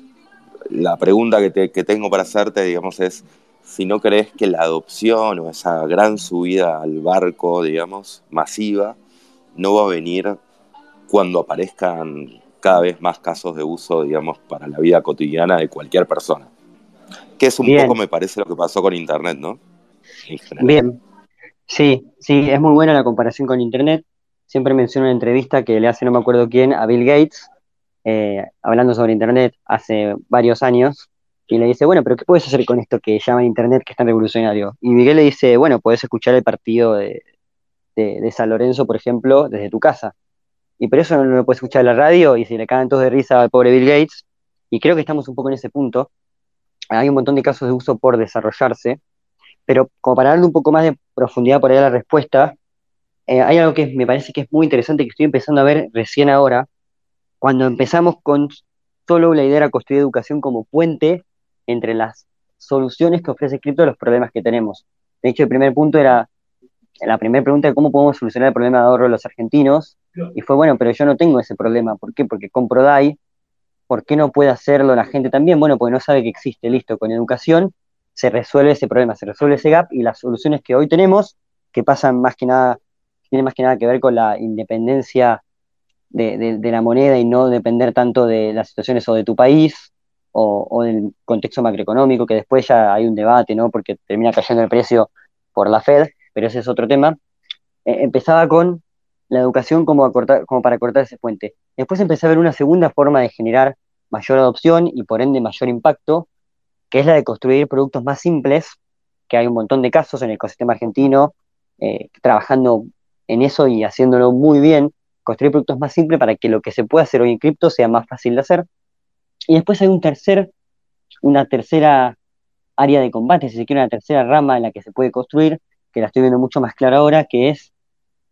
la pregunta que, que tengo para hacerte, digamos, es si no crees que la adopción o esa gran subida al barco, digamos, masiva, no va a venir cuando aparezcan cada vez más casos de uso, digamos, para la vida cotidiana de cualquier persona. Que es un poco, me parece, lo que pasó con Internet, ¿no?
Bien, sí, sí, es muy buena la comparación con Internet. Siempre menciono una entrevista que le hace, no me acuerdo quién, a Bill Gates, eh, hablando sobre Internet hace varios años, y le dice, bueno, pero ¿qué puedes hacer con esto que llama Internet que es tan revolucionario? Y Miguel le dice, bueno, puedes escuchar el partido de, de, San Lorenzo, por ejemplo, desde tu casa. Y por eso no, lo puedes escuchar en la radio y si le caen todos de risa al pobre Bill Gates. Y creo que estamos un poco en ese punto. Hay un montón de casos de uso por desarrollarse, pero como para darle un poco más de profundidad por ahí a la respuesta, eh, hay algo que me parece que es muy interesante que estoy empezando a ver recién ahora, cuando empezamos con solo la idea de construir educación como puente entre las soluciones que ofrece cripto a los problemas que tenemos. De hecho, el primer punto era la primera pregunta de cómo podemos solucionar el problema de ahorro de los argentinos, y fue, bueno, pero yo no tengo ese problema. ¿Por qué? Porque compro DAI. ¿Por qué no puede hacerlo la gente también? Bueno, porque no sabe que existe. Listo, con educación se resuelve ese problema, se resuelve ese gap y las soluciones que hoy tenemos, que pasan más que nada, tienen más que nada que ver con la independencia de, la moneda y no depender tanto de las situaciones o de tu país o, o, del contexto macroeconómico, que después ya hay un debate, ¿no? Porque termina cayendo el precio por la Fed pero ese es otro tema, eh, empezaba con la educación como, para cortar ese puente. Después empecé a ver una segunda forma de generar mayor adopción y por ende mayor impacto, que es la de construir productos más simples, que hay un montón de casos en el ecosistema argentino, eh, trabajando en eso y haciéndolo muy bien, construir productos más simples para que lo que se pueda hacer hoy en cripto sea más fácil de hacer. Y después hay un tercer, una tercera área de combate, si se quiere, una tercera rama en la que se puede construir, que la estoy viendo mucho más clara ahora, que es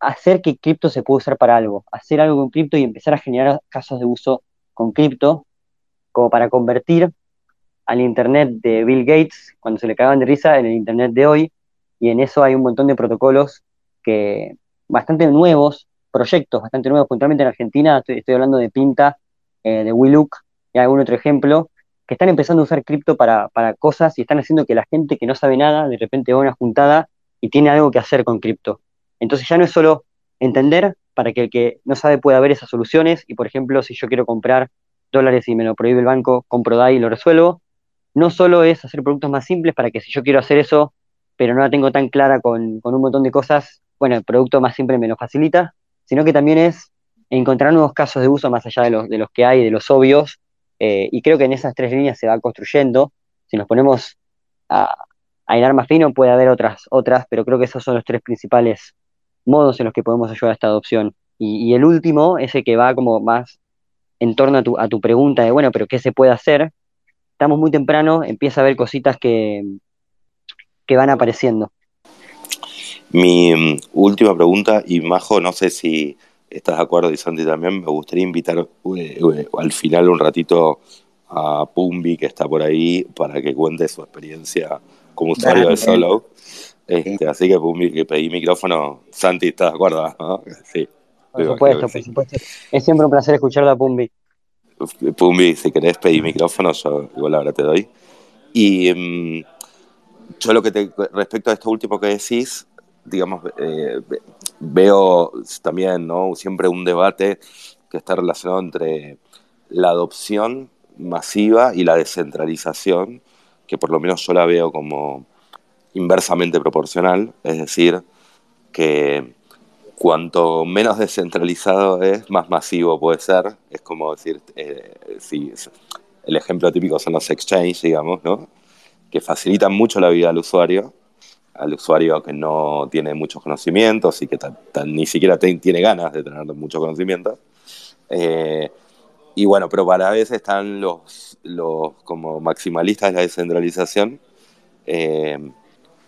hacer que cripto se pueda usar para algo, hacer algo con cripto y empezar a generar casos de uso con cripto, como para convertir al Internet de Bill Gates, cuando se le cagaban de risa, en el Internet de hoy, y en eso hay un montón de protocolos que bastante nuevos, proyectos bastante nuevos, puntualmente en Argentina, estoy, hablando de Pinta, eh, de WeLook y algún otro ejemplo, que están empezando a usar cripto para, para cosas y están haciendo que la gente que no sabe nada, de repente va a una juntada y tiene algo que hacer con cripto. Entonces ya no es solo entender para que el que no sabe pueda ver esas soluciones y, por ejemplo, si yo quiero comprar dólares y me lo prohíbe el banco, compro DAI y lo resuelvo. No solo es hacer productos más simples para que si yo quiero hacer eso, pero no la tengo tan clara con, un montón de cosas, bueno, el producto más simple me lo facilita, sino que también es encontrar nuevos casos de uso más allá de los, de los que hay, de los obvios, Eh, y creo que en esas tres líneas se va construyendo. Si nos ponemos a, a hilar más fino, puede haber otras, otras, pero creo que esos son los tres principales modos en los que podemos ayudar a esta adopción. Y, el último, ese que va como más en torno a tu, a tu pregunta de, bueno, pero ¿qué se puede hacer? Estamos muy temprano, empieza a haber cositas que, que van apareciendo.
Mi mm, última pregunta, y Majo, no sé si estás de acuerdo, y Santi también, me gustaría invitar eh, eh, al final un ratito a Pumbi, que está por ahí, para que cuente su experiencia como usuario de Solo. Este, así que Pumbi, que pedí micrófono. Santi, ¿estás de acuerdo?
Sí. Por supuesto, por supuesto. Es siempre un placer escucharlo a Pumbi.
Pumbi, si querés pedir micrófono, yo igual ahora te doy. Y mm, yo lo que te, respecto a esto último que decís, digamos, eh, veo también, ¿no? Siempre un debate que está relacionado entre la adopción masiva y la descentralización, que por lo menos yo la veo como inversamente proporcional, es decir, que cuanto menos descentralizado es, más masivo puede ser. Es como decir, eh, si, el ejemplo típico son los exchanges, digamos, ¿no? que facilitan mucho la vida al usuario, al usuario que no tiene muchos conocimientos y que ni siquiera tiene ganas de tener muchos conocimientos. Eh, y bueno, pero para veces están los, los como maximalistas de la descentralización eh,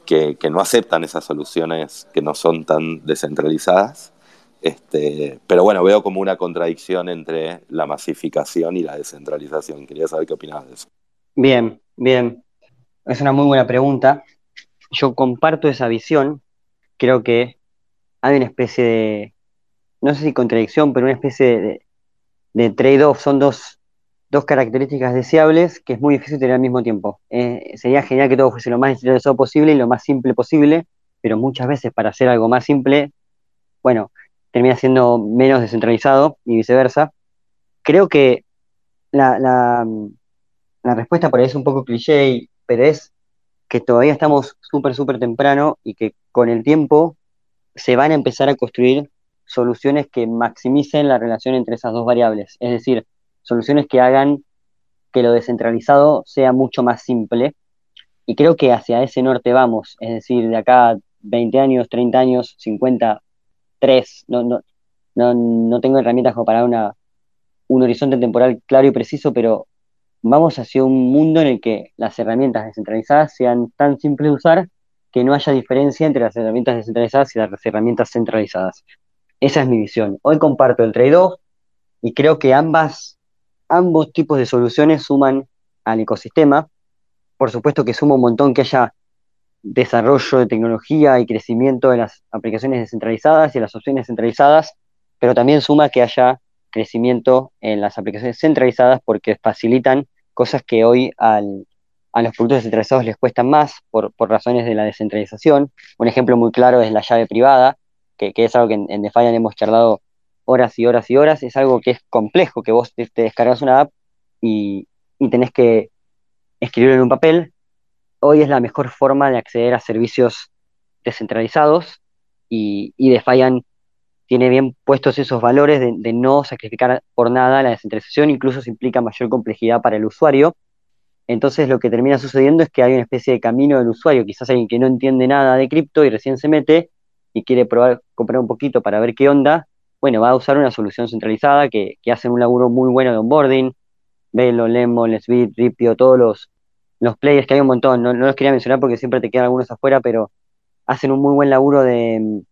que, no aceptan esas soluciones que no son tan descentralizadas. Este, pero bueno, veo como una contradicción entre la masificación y la descentralización. Quería saber qué opinabas de eso.
Bien, bien. Es una muy buena pregunta. Yo comparto esa visión. Creo que hay una especie de, no sé si contradicción, pero una especie de, de trade-off, son dos, características deseables que es muy difícil tener al mismo tiempo. Eh, sería genial que todo fuese lo más descentralizado posible y lo más simple posible, pero muchas veces para hacer algo más simple, bueno, termina siendo menos descentralizado y viceversa. Creo que la, la, la respuesta por ahí es un poco cliché, pero es que todavía estamos súper, súper temprano y que con el tiempo se van a empezar a construir soluciones que maximicen la relación entre esas dos variables, es decir, soluciones que hagan que lo descentralizado sea mucho más simple. Y creo que hacia ese norte vamos, es decir, de acá 20 años, 30 años, 50, 3, no, no, no, no tengo herramientas para una, un horizonte temporal claro y preciso, pero vamos hacia un mundo en el que las herramientas descentralizadas sean tan simples de usar que no haya diferencia entre las herramientas descentralizadas y las herramientas centralizadas. Esa es mi visión. Hoy comparto el trade-off y creo que ambas, ambos tipos de soluciones suman al ecosistema. Por supuesto que suma un montón que haya desarrollo de tecnología y crecimiento de las aplicaciones descentralizadas y las opciones centralizadas, pero también suma que haya crecimiento en las aplicaciones centralizadas porque facilitan cosas que hoy a los productos descentralizados les cuestan más por, por razones de la descentralización. Un ejemplo muy claro es la llave privada, que, es algo que en, en, Defiant hemos charlado horas y horas y horas, es algo que es complejo, que vos te, descargas una app y, tenés que escribirlo en un papel. Hoy es la mejor forma de acceder a servicios descentralizados y, y Defiant tiene bien puestos esos valores de, de, no sacrificar por nada la descentralización, incluso se implica mayor complejidad para el usuario. Entonces lo que termina sucediendo es que hay una especie de camino del usuario, quizás alguien que no entiende nada de cripto y recién se mete, y quiere probar, comprar un poquito para ver qué onda, bueno, va a usar una solución centralizada que, que hacen un laburo muy bueno de onboarding. Velo, Lemon, Sweet, Ripio, todos los, los players que hay un montón. No, los quería mencionar porque siempre te quedan algunos afuera, pero hacen un muy buen laburo de,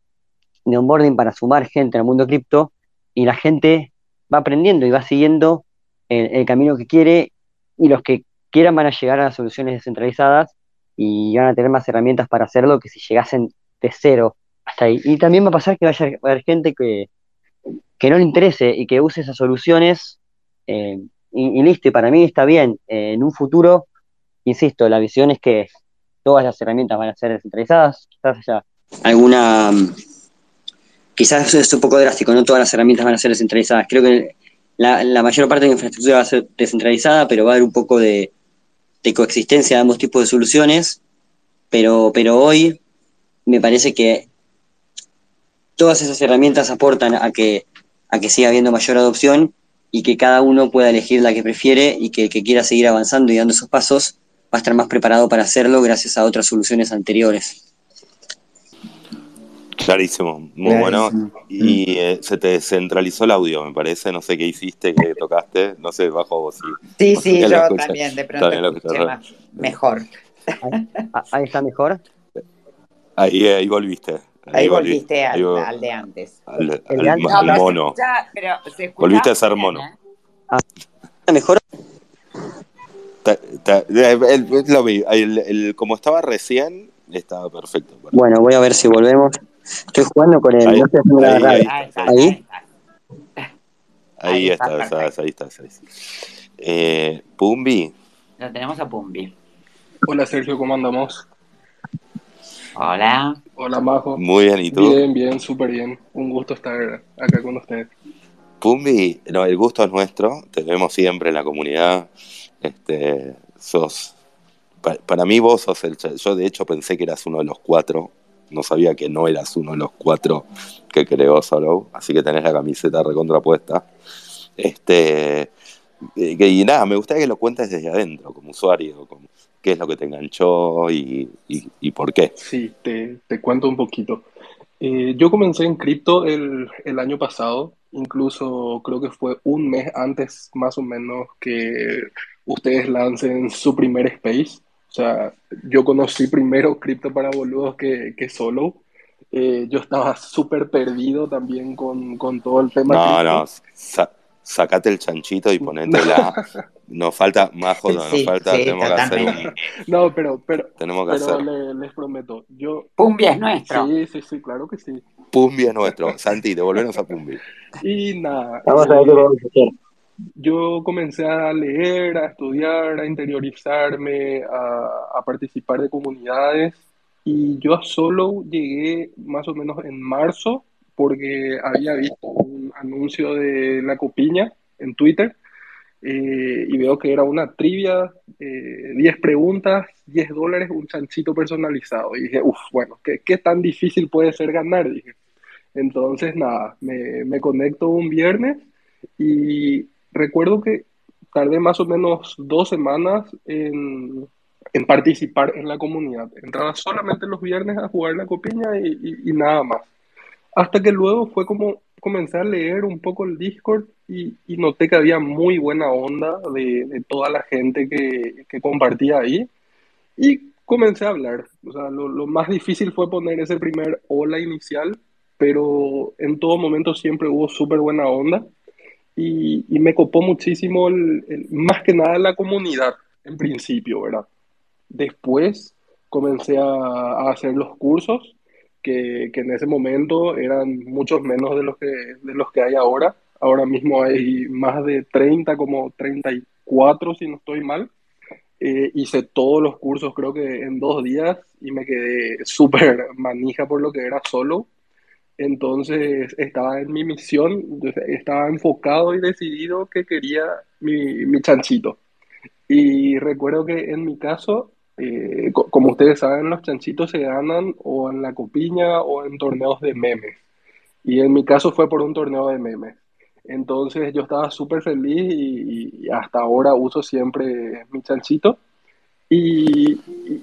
de onboarding para sumar gente al mundo cripto y la gente va aprendiendo y va siguiendo el, el, camino que quiere y los que quieran van a llegar a las soluciones descentralizadas y van a tener más herramientas para hacerlo que si llegasen de cero y también va a pasar que vaya a haber gente que, que no le interese y que use esas soluciones eh, y, listo, y para mí está bien. Eh, en un futuro, insisto, la visión es que todas las herramientas van a ser descentralizadas, quizás alguna, quizás es un poco drástico, no todas las herramientas van a ser descentralizadas. Creo que la, la mayor parte de la infraestructura va a ser descentralizada, pero va a haber un poco de, de coexistencia de ambos tipos de soluciones, pero, pero hoy me parece que todas esas herramientas aportan a que, a que siga habiendo mayor adopción y que cada uno pueda elegir la que prefiere y que el que quiera seguir avanzando y dando esos pasos va a estar más preparado para hacerlo gracias a otras soluciones anteriores.
Clarísimo, muy bueno. Y eh, se te descentralizó el audio, me parece. No sé qué hiciste, qué tocaste. No sé, bajo vos.
Sí, sí, sí yo también de pronto escuché más, mejor.
Ahí, está mejor.
Ahí, ahí volviste.
Ahí, volviste al, de antes.
Al, mono. volviste a ser mono. ¿eh?
Ah, ¿Está mejor?
lo vi. como estaba recién, estaba perfecto.
Bueno, voy a ver si volvemos. Estoy jugando con el. Ahí,
ahí, ahí, ahí, está, ahí está, ahí está. Eh, Pumbi.
Lo tenemos a Pumbi.
Hola Sergio, ¿cómo andamos?
Hola.
Hola Majo.
Muy bien, ¿y tú?
Bien, bien, súper bien. Un gusto estar acá con ustedes.
Pumbi, no, el gusto es nuestro, te vemos siempre en la comunidad. Este, sos, para, mí vos sos el, yo de hecho pensé que eras uno de los cuatro no sabía que no eras uno de los cuatro que creó Solo, así que tenés la camiseta recontrapuesta. Este, y nada, me gustaría que lo cuentes desde adentro, como usuario, como, qué es lo que te enganchó y, por qué.
Sí, te, cuento un poquito. Eh, yo comencé en cripto el, el, año pasado, incluso creo que fue un mes antes más o menos que ustedes lancen su primer space. O sea, yo conocí primero cripto para boludos que, que solo. Eh, yo estaba súper perdido también con, con, todo el tema.
No, no, sacate el chanchito y <laughs> ponétela. Nos falta, más <laughs> jodo, nos falta, tenemos que hacer un...
No, pero, pero,
tenemos que
pero hacer... les prometo, yo...
Pumbia es nuestro.
Sí, sí, sí, claro que sí.
Pumbia es nuestro. Santi, devolvernos a Pumbia. <laughs>
Y nada.
Vamos a ver qué vamos a hacer
yo comencé a leer, a estudiar, a interiorizarme, a, participar de comunidades y yo solo llegué más o menos en marzo porque había visto un anuncio de la copiña en Twitter eh, y veo que era una trivia, eh, 10 preguntas, 10 dólares, un chanchito personalizado. Y dije, uff, bueno, ¿qué, ¿qué, tan difícil puede ser ganar? Entonces, nada, me, me conecto un viernes y recuerdo que tardé más o menos dos semanas en, participar en la comunidad. Entraba solamente los viernes a jugar la copiña y, nada más. Hasta que luego fue como comencé a leer un poco el Discord y, noté que había muy buena onda de, toda la gente que, compartía ahí. Y comencé a hablar. O sea, lo, más difícil fue poner ese primer hola inicial, pero en todo momento siempre hubo súper buena onda y, me copó muchísimo, más que nada la comunidad, en principio, ¿verdad? Después comencé a, hacer los cursos, que, en ese momento eran muchos menos de los, que, de los que hay ahora. Ahora mismo hay más de 30, como 34 si no estoy mal. Eh, hice todos los cursos creo que en dos días y me quedé súper manija por lo que era solo. Entonces estaba en mi misión, estaba enfocado y decidido que quería mi, mi chanchito. Y recuerdo que en mi caso, eh, como ustedes saben, los chanchitos se ganan o en la copiña o en torneos de memes. Y en mi caso fue por un torneo de memes. Entonces yo estaba súper feliz y, hasta ahora uso siempre mi chanchito. Y,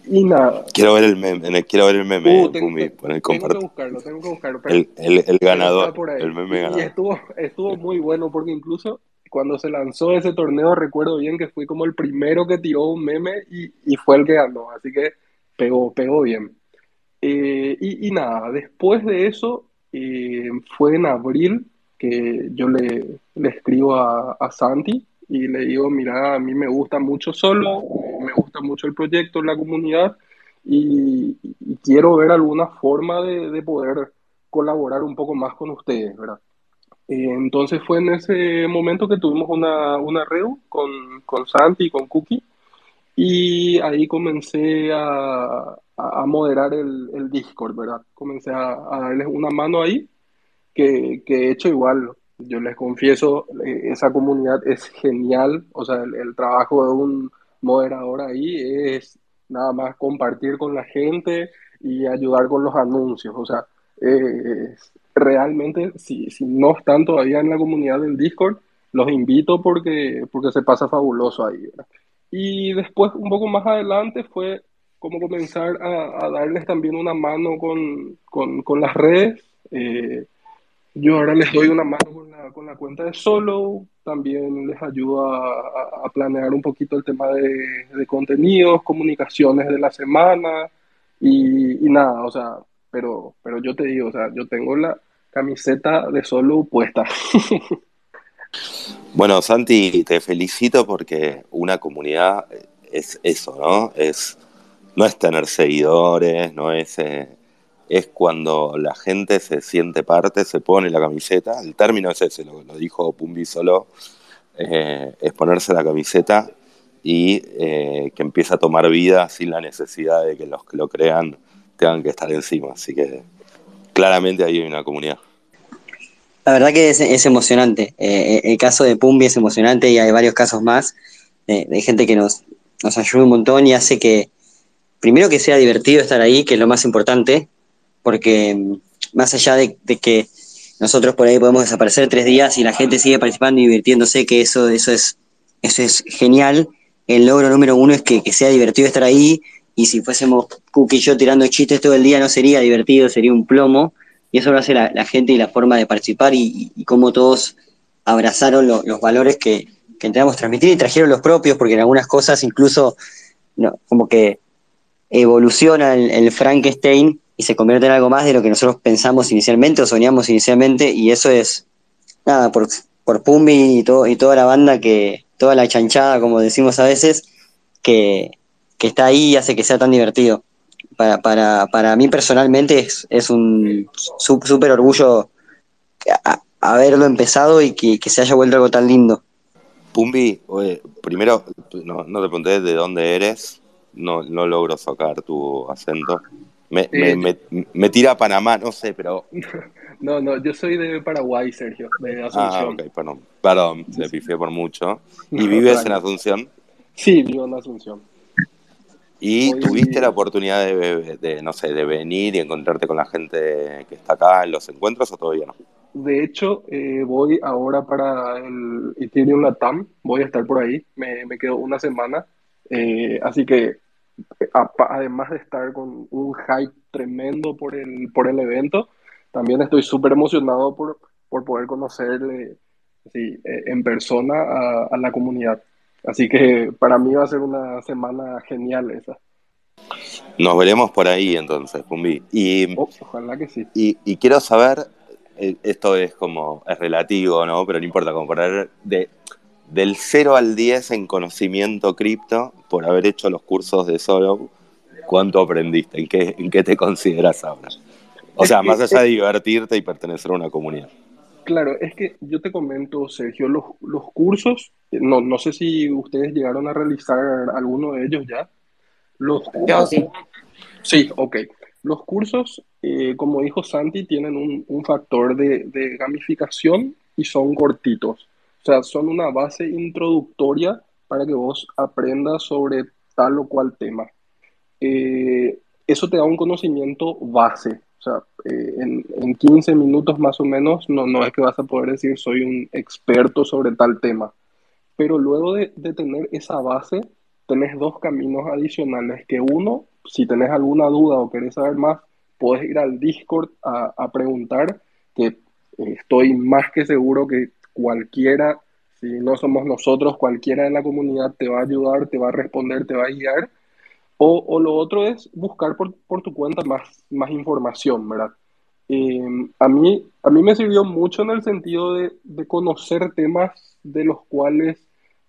y, nada.
Quiero ver el meme, quiero ver el meme,
uh, tengo,
Pumi,
tengo que buscarlo, tengo que buscarlo.
el, el, el, ganador, el meme ganador.
Y estuvo, estuvo muy bueno porque incluso cuando se lanzó ese torneo recuerdo bien que fui como el primero que tiró un meme y, y fue el que ganó, así que pegó, pegó bien. Eh, y, y, nada, después de eso eh, fue en abril que yo le, le escribo a, a Santi y le digo, mira, a mí me gusta mucho solo, me gusta mucho el proyecto, la comunidad y, quiero ver alguna forma de, de, poder colaborar un poco más con ustedes, ¿verdad? Eh, entonces fue en ese momento que tuvimos una, una red con, con Santi y con Cookie y ahí comencé a, a moderar el, el, Discord, ¿verdad? Comencé a, a darles una mano ahí, que, que he hecho igual, yo les confieso, eh, esa comunidad es genial, o sea, el, trabajo de un moderador ahí es nada más compartir con la gente y ayudar con los anuncios, o sea, eh, realmente si, si no están todavía en la comunidad del Discord, los invito porque, porque se pasa fabuloso ahí. Y después, un poco más adelante, fue como comenzar a, darles también una mano con, con, con las redes. Eh, yo ahora les doy una mano con la, cuenta de Solo, también les ayudo a, planear un poquito el tema de, de, contenidos, comunicaciones de la semana y, y, nada, o sea, pero, pero yo te digo, o sea, yo tengo la camiseta de Solo puesta. <laughs>
Bueno, Santi, te felicito porque una comunidad es eso, ¿no? Es, no es tener seguidores, no es, eh, es cuando la gente se siente parte, se pone la camiseta. El término es ese, lo, dijo Pumbi solo, eh, es ponerse la camiseta y eh, que empieza a tomar vida sin la necesidad de que los que lo crean tengan que estar encima. Así que claramente ahí hay una comunidad.
La verdad que es, emocionante. Eh, el caso de Pumbi es emocionante y hay varios casos más eh, de gente que nos, nos ayuda un montón y hace que, primero que sea divertido estar ahí, que es lo más importante, porque mm, más allá de, que nosotros por ahí podemos desaparecer tres días y la gente sigue participando y divirtiéndose, que eso, eso, es, eso es genial. El logro número uno es que, que sea divertido estar ahí y si fuésemos Cookie y yo tirando chistes todo el día no sería divertido, sería un plomo y eso lo hace la, la gente y la forma de participar y, cómo todos abrazaron lo, los valores que, que intentamos transmitir y trajeron los propios, porque en algunas cosas incluso como que evoluciona el, el, Frankenstein y se convierte en algo más de lo que nosotros pensamos inicialmente o soñamos inicialmente y eso es nada por, por Pumbi y, todo, y toda la banda que toda la chanchada como decimos a veces que, que está ahí y hace que sea tan divertido para, para, para mí personalmente es, es un súper orgullo a, haberlo empezado y que, que, se haya vuelto algo tan lindo.
Pumbi, oye, primero, no, no, te pregunté de dónde eres, no, no logro sacar tu acento. Me, me, me, me, tira a Panamá, no sé, pero... <laughs>
No, no, yo soy de Paraguay, Sergio, de Asunción.
Ah, ok, perdón, perdón, le pifié por mucho. ¿Y vives en Asunción?
Sí, vivo en Asunción.
¿Y Hoy... tuviste la oportunidad de, de, no sé, de venir y encontrarte con la gente que está acá en los encuentros o todavía no?
De hecho, eh, voy ahora para el Ethereum Latam, voy a estar por ahí, me, me quedo una semana, eh, así que a, además de estar con un hype tremendo por el, por el evento, también estoy súper emocionado por, por poder conocerle sí, eh, en persona a, a la comunidad. Así que para mí va a ser una semana genial esa.
Nos veremos por ahí entonces, Pumbi. Y,
oh, ojalá que sí.
Y, y, quiero saber, eh, esto es como, es relativo, ¿no? Pero no importa, como poner de, del 0 al 10 en conocimiento cripto, por haber hecho los cursos de Solo, ¿cuánto aprendiste? ¿En qué, en qué te consideras ahora? O sea, más allá de divertirte y pertenecer a una comunidad.
Claro, es que yo te comento, Sergio, los, los cursos, no, no sé si ustedes llegaron a realizar alguno de ellos ya. Los
yo sí.
Sí, ok. Los cursos, eh, como dijo Santi, tienen un, un factor de, de, gamificación y son cortitos. O sea, son una base introductoria para que vos aprendas sobre tal o cual tema. Eh, eso te da un conocimiento base, o sea, eh, en, en, 15 minutos más o menos no, no es que vas a poder decir soy un experto sobre tal tema. Pero luego de, de tener esa base, tenés dos caminos adicionales. Que uno, si tenés alguna duda o querés saber más, puedes ir al Discord a, a preguntar, que eh, estoy más que seguro que cualquiera, si no somos nosotros, cualquiera en la comunidad te va a ayudar, te va a responder, te va a guiar. O, o, lo otro es buscar por, por tu cuenta más, más información, ¿verdad? Eh, a, mí, a mí me sirvió mucho en el sentido de, de, conocer temas de los cuales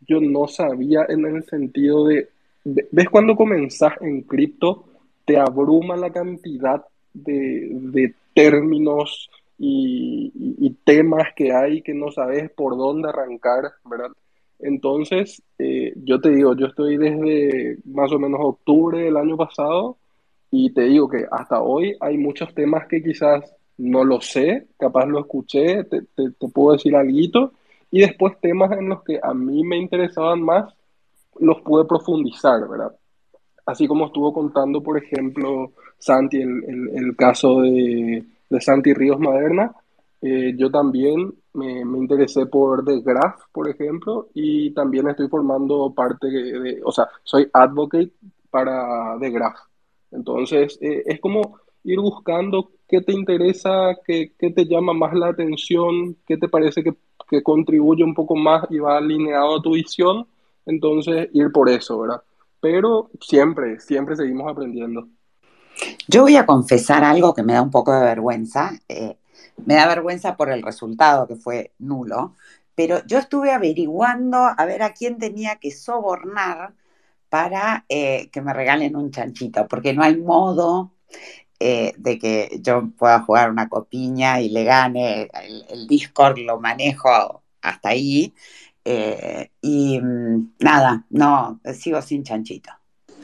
yo no sabía en el sentido de, ¿ves cuando comenzás en cripto? Te abruma la cantidad de, de términos y, y, temas que hay que no sabes por dónde arrancar, ¿verdad? Entonces, eh, yo te digo, yo estoy desde más o menos octubre del año pasado y te digo que hasta hoy hay muchos temas que quizás no lo sé, capaz lo escuché, te, te, te puedo decir algo, y después temas en los que a mí me interesaban más, los pude profundizar, ¿verdad? Así como estuvo contando, por ejemplo, Santi, el, el, caso de, de, Santi Ríos Maderna, eh, yo también me, interesé por The Graph, por ejemplo, y también estoy formando parte de, o sea, soy advocate para The Graph. Entonces, eh, es como ir buscando qué te interesa, qué, qué, te llama más la atención, qué te parece que, que contribuye un poco más y va alineado a tu visión. Entonces, ir por eso, ¿verdad? Pero siempre, siempre seguimos aprendiendo.
Yo voy a confesar algo que me da un poco de vergüenza. Eh, me da vergüenza por el resultado que fue nulo, pero yo estuve averiguando a ver a quién tenía que sobornar para eh, que me regalen un chanchito, porque no hay modo eh, de que yo pueda jugar una copiña y le gane, el, Discord lo manejo hasta ahí, eh, y mm, nada, no, sigo sin chanchito.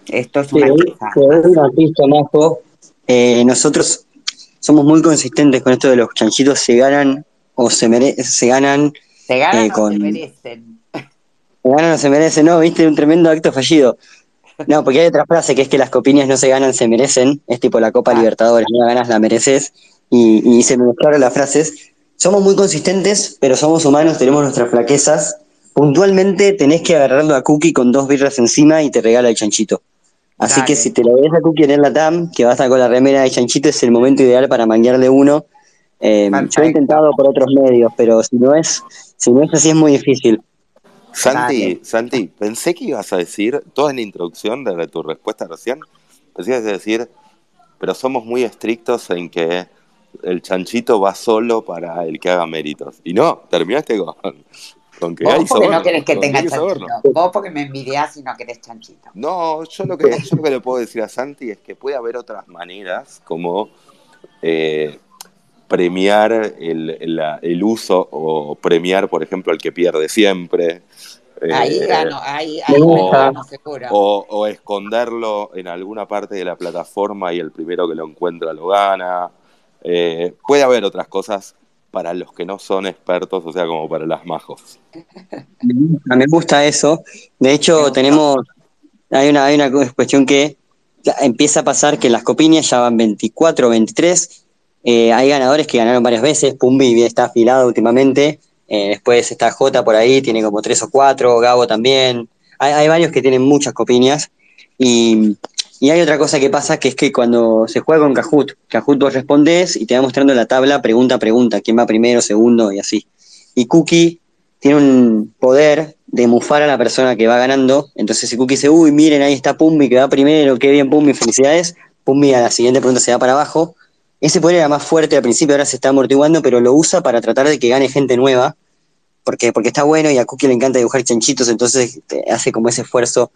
Esto es una
pista, nosotros somos muy consistentes con esto de los chanchitos se ganan o se, merecen se ganan.
Se ganan o se merecen.
Se ganan o se merecen, no, viste, un tremendo acto fallido. No, porque hay otra frase que es que las copiñas no se ganan, se merecen. Es tipo la Copa ah. Libertadores, no la ganas, la mereces. Y, y se me mezclaron las frases. Somos muy consistentes, pero somos humanos, tenemos nuestras flaquezas. Puntualmente tenés que agarrarlo a Cookie con dos birras encima y te regala el chanchito. Así que si te lo ves a Cookie en la TAM, que va a estar con la remera de chanchito, es el momento ideal para manguearle uno. Eh, yo he intentado por otros medios, pero si no es, si no es así es muy difícil.
Santi, Santi, pensé que ibas a decir, toda en la introducción de tu respuesta recién, pensé que ibas a decir, pero somos muy estrictos en que el chanchito va solo para el que haga méritos. Y no, terminaste con, con que
Vos porque no querés que tenga chanchito. Vos porque me envidias y no querés chanchito.
No, yo lo, que, yo lo que le puedo decir a Santi es que puede haber otras maneras como... Eh, premiar el, el, uso o premiar, por ejemplo, al que pierde siempre.
Ahí eh, gano, ahí, ahí
o, seguro. O, esconderlo en alguna parte de la plataforma y el primero que lo encuentra lo gana. Eh, puede haber otras cosas para los que no son expertos, o sea, como para las majos.
A mí me gusta eso. De hecho, tenemos, hay una, hay una cuestión que empieza a pasar que las copiñas ya van 24, 23 eh, hay ganadores que ganaron varias veces, Pumbi está afilado últimamente, eh, después está J por ahí, tiene como tres o cuatro, Gabo también, hay, varios que tienen muchas copiñas. Y, hay otra cosa que pasa que es que cuando se juega con Kahoot, Kahoot vos respondes y te va mostrando la tabla pregunta a pregunta, quién va primero, segundo y así. Y Cookie tiene un poder de mufar a la persona que va ganando, entonces si Cookie dice, uy, miren, ahí está Pumbi que va primero, qué bien Pumbi, felicidades, Pumbi a la siguiente pregunta se va para abajo, ese poder era más fuerte al principio, ahora se está amortiguando, pero lo usa para tratar de que gane gente nueva, porque, porque está bueno y a Cookie le encanta dibujar chanchitos, entonces hace como ese esfuerzo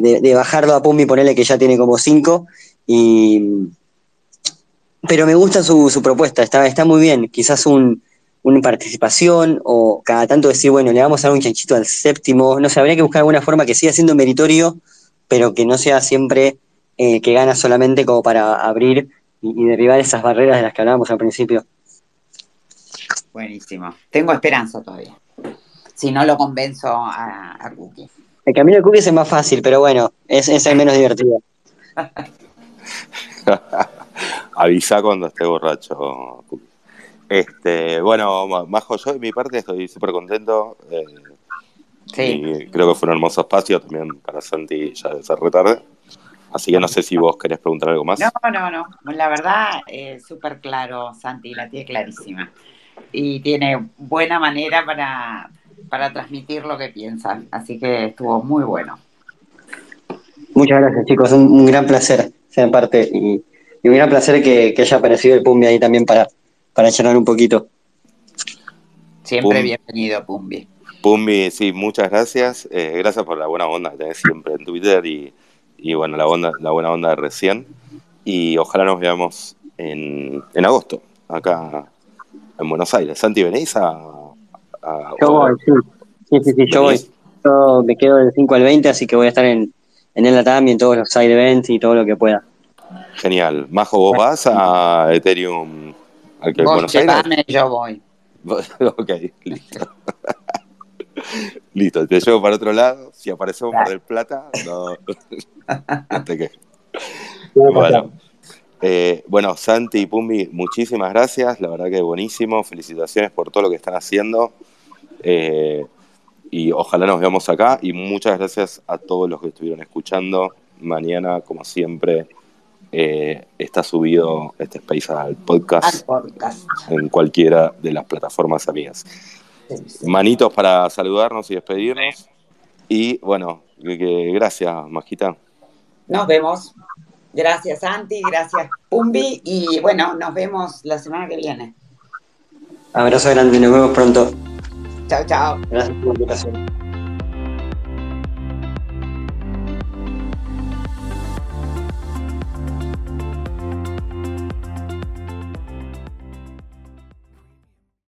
de, bajarlo a Pumbi ponerle que ya tiene como cinco. Y, pero me gusta su, propuesta, está, está muy bien. Quizás un, una participación o cada tanto decir, bueno, le vamos a dar un chanchito al séptimo. No sé, habría que buscar alguna forma que siga siendo meritorio, pero que no sea siempre eh, que gana solamente como para abrir y, derribar esas barreras de las que hablábamos al principio.
Buenísimo. Tengo esperanza todavía. Si no lo convenzo a, Cookie.
El camino de Cookie es más fácil, pero bueno, es, es el menos divertido. <laughs>
Avisa cuando esté borracho, Este, bueno, Majo, yo de mi parte estoy súper contento. Eh, sí. creo que fue un hermoso espacio también para Santi, ya de ser retarde. Así que no sé si vos querés preguntar algo más.
No, no, no. La verdad, es súper claro, Santi, la tiene clarísima. Y tiene buena manera para, para transmitir lo que piensa. Así que estuvo muy bueno.
Muchas gracias, chicos. Un, un gran placer ser parte y, un gran placer que, haya aparecido el Pumbi ahí también para, para charlar un poquito.
Siempre bienvenido, Pumbi.
Pumbi, sí, muchas gracias. Eh, gracias por la buena onda que tenés siempre en Twitter y y bueno, la, onda, la buena onda de recién. Y ojalá nos veamos en, en agosto, acá en Buenos Aires. Santi, ¿venís a...?
Yo voy, sí. Sí, sí, yo voy. Yo me quedo del 5 al 20, así que voy a estar en, en el Latam y en todos los side events y todo lo que pueda.
Genial. Majo, ¿vos vas a Ethereum
al que Buenos Aires? yo voy. <laughs>
ok, listo. <laughs> Listo, te llevo para otro lado. Si aparecemos Mar del Plata, no, te quejes. Bueno, Eh, bueno, Santi y Pumbi, muchísimas gracias. La verdad que buenísimo. Felicitaciones por todo lo que están haciendo. Eh, y ojalá nos veamos acá. Y muchas gracias a todos los que estuvieron escuchando. Mañana, como siempre, eh, está subido este Space al podcast,
podcast,
en cualquiera de las plataformas amigas. Manitos para saludarnos y despedirnos. Y bueno, que, que, gracias, Majita.
Nos vemos. Gracias, Santi. Gracias, Pumbi. Y bueno, nos vemos la semana que viene.
Abrazo grande, nos vemos pronto.
Chao, chao.
Gracias por la invitación.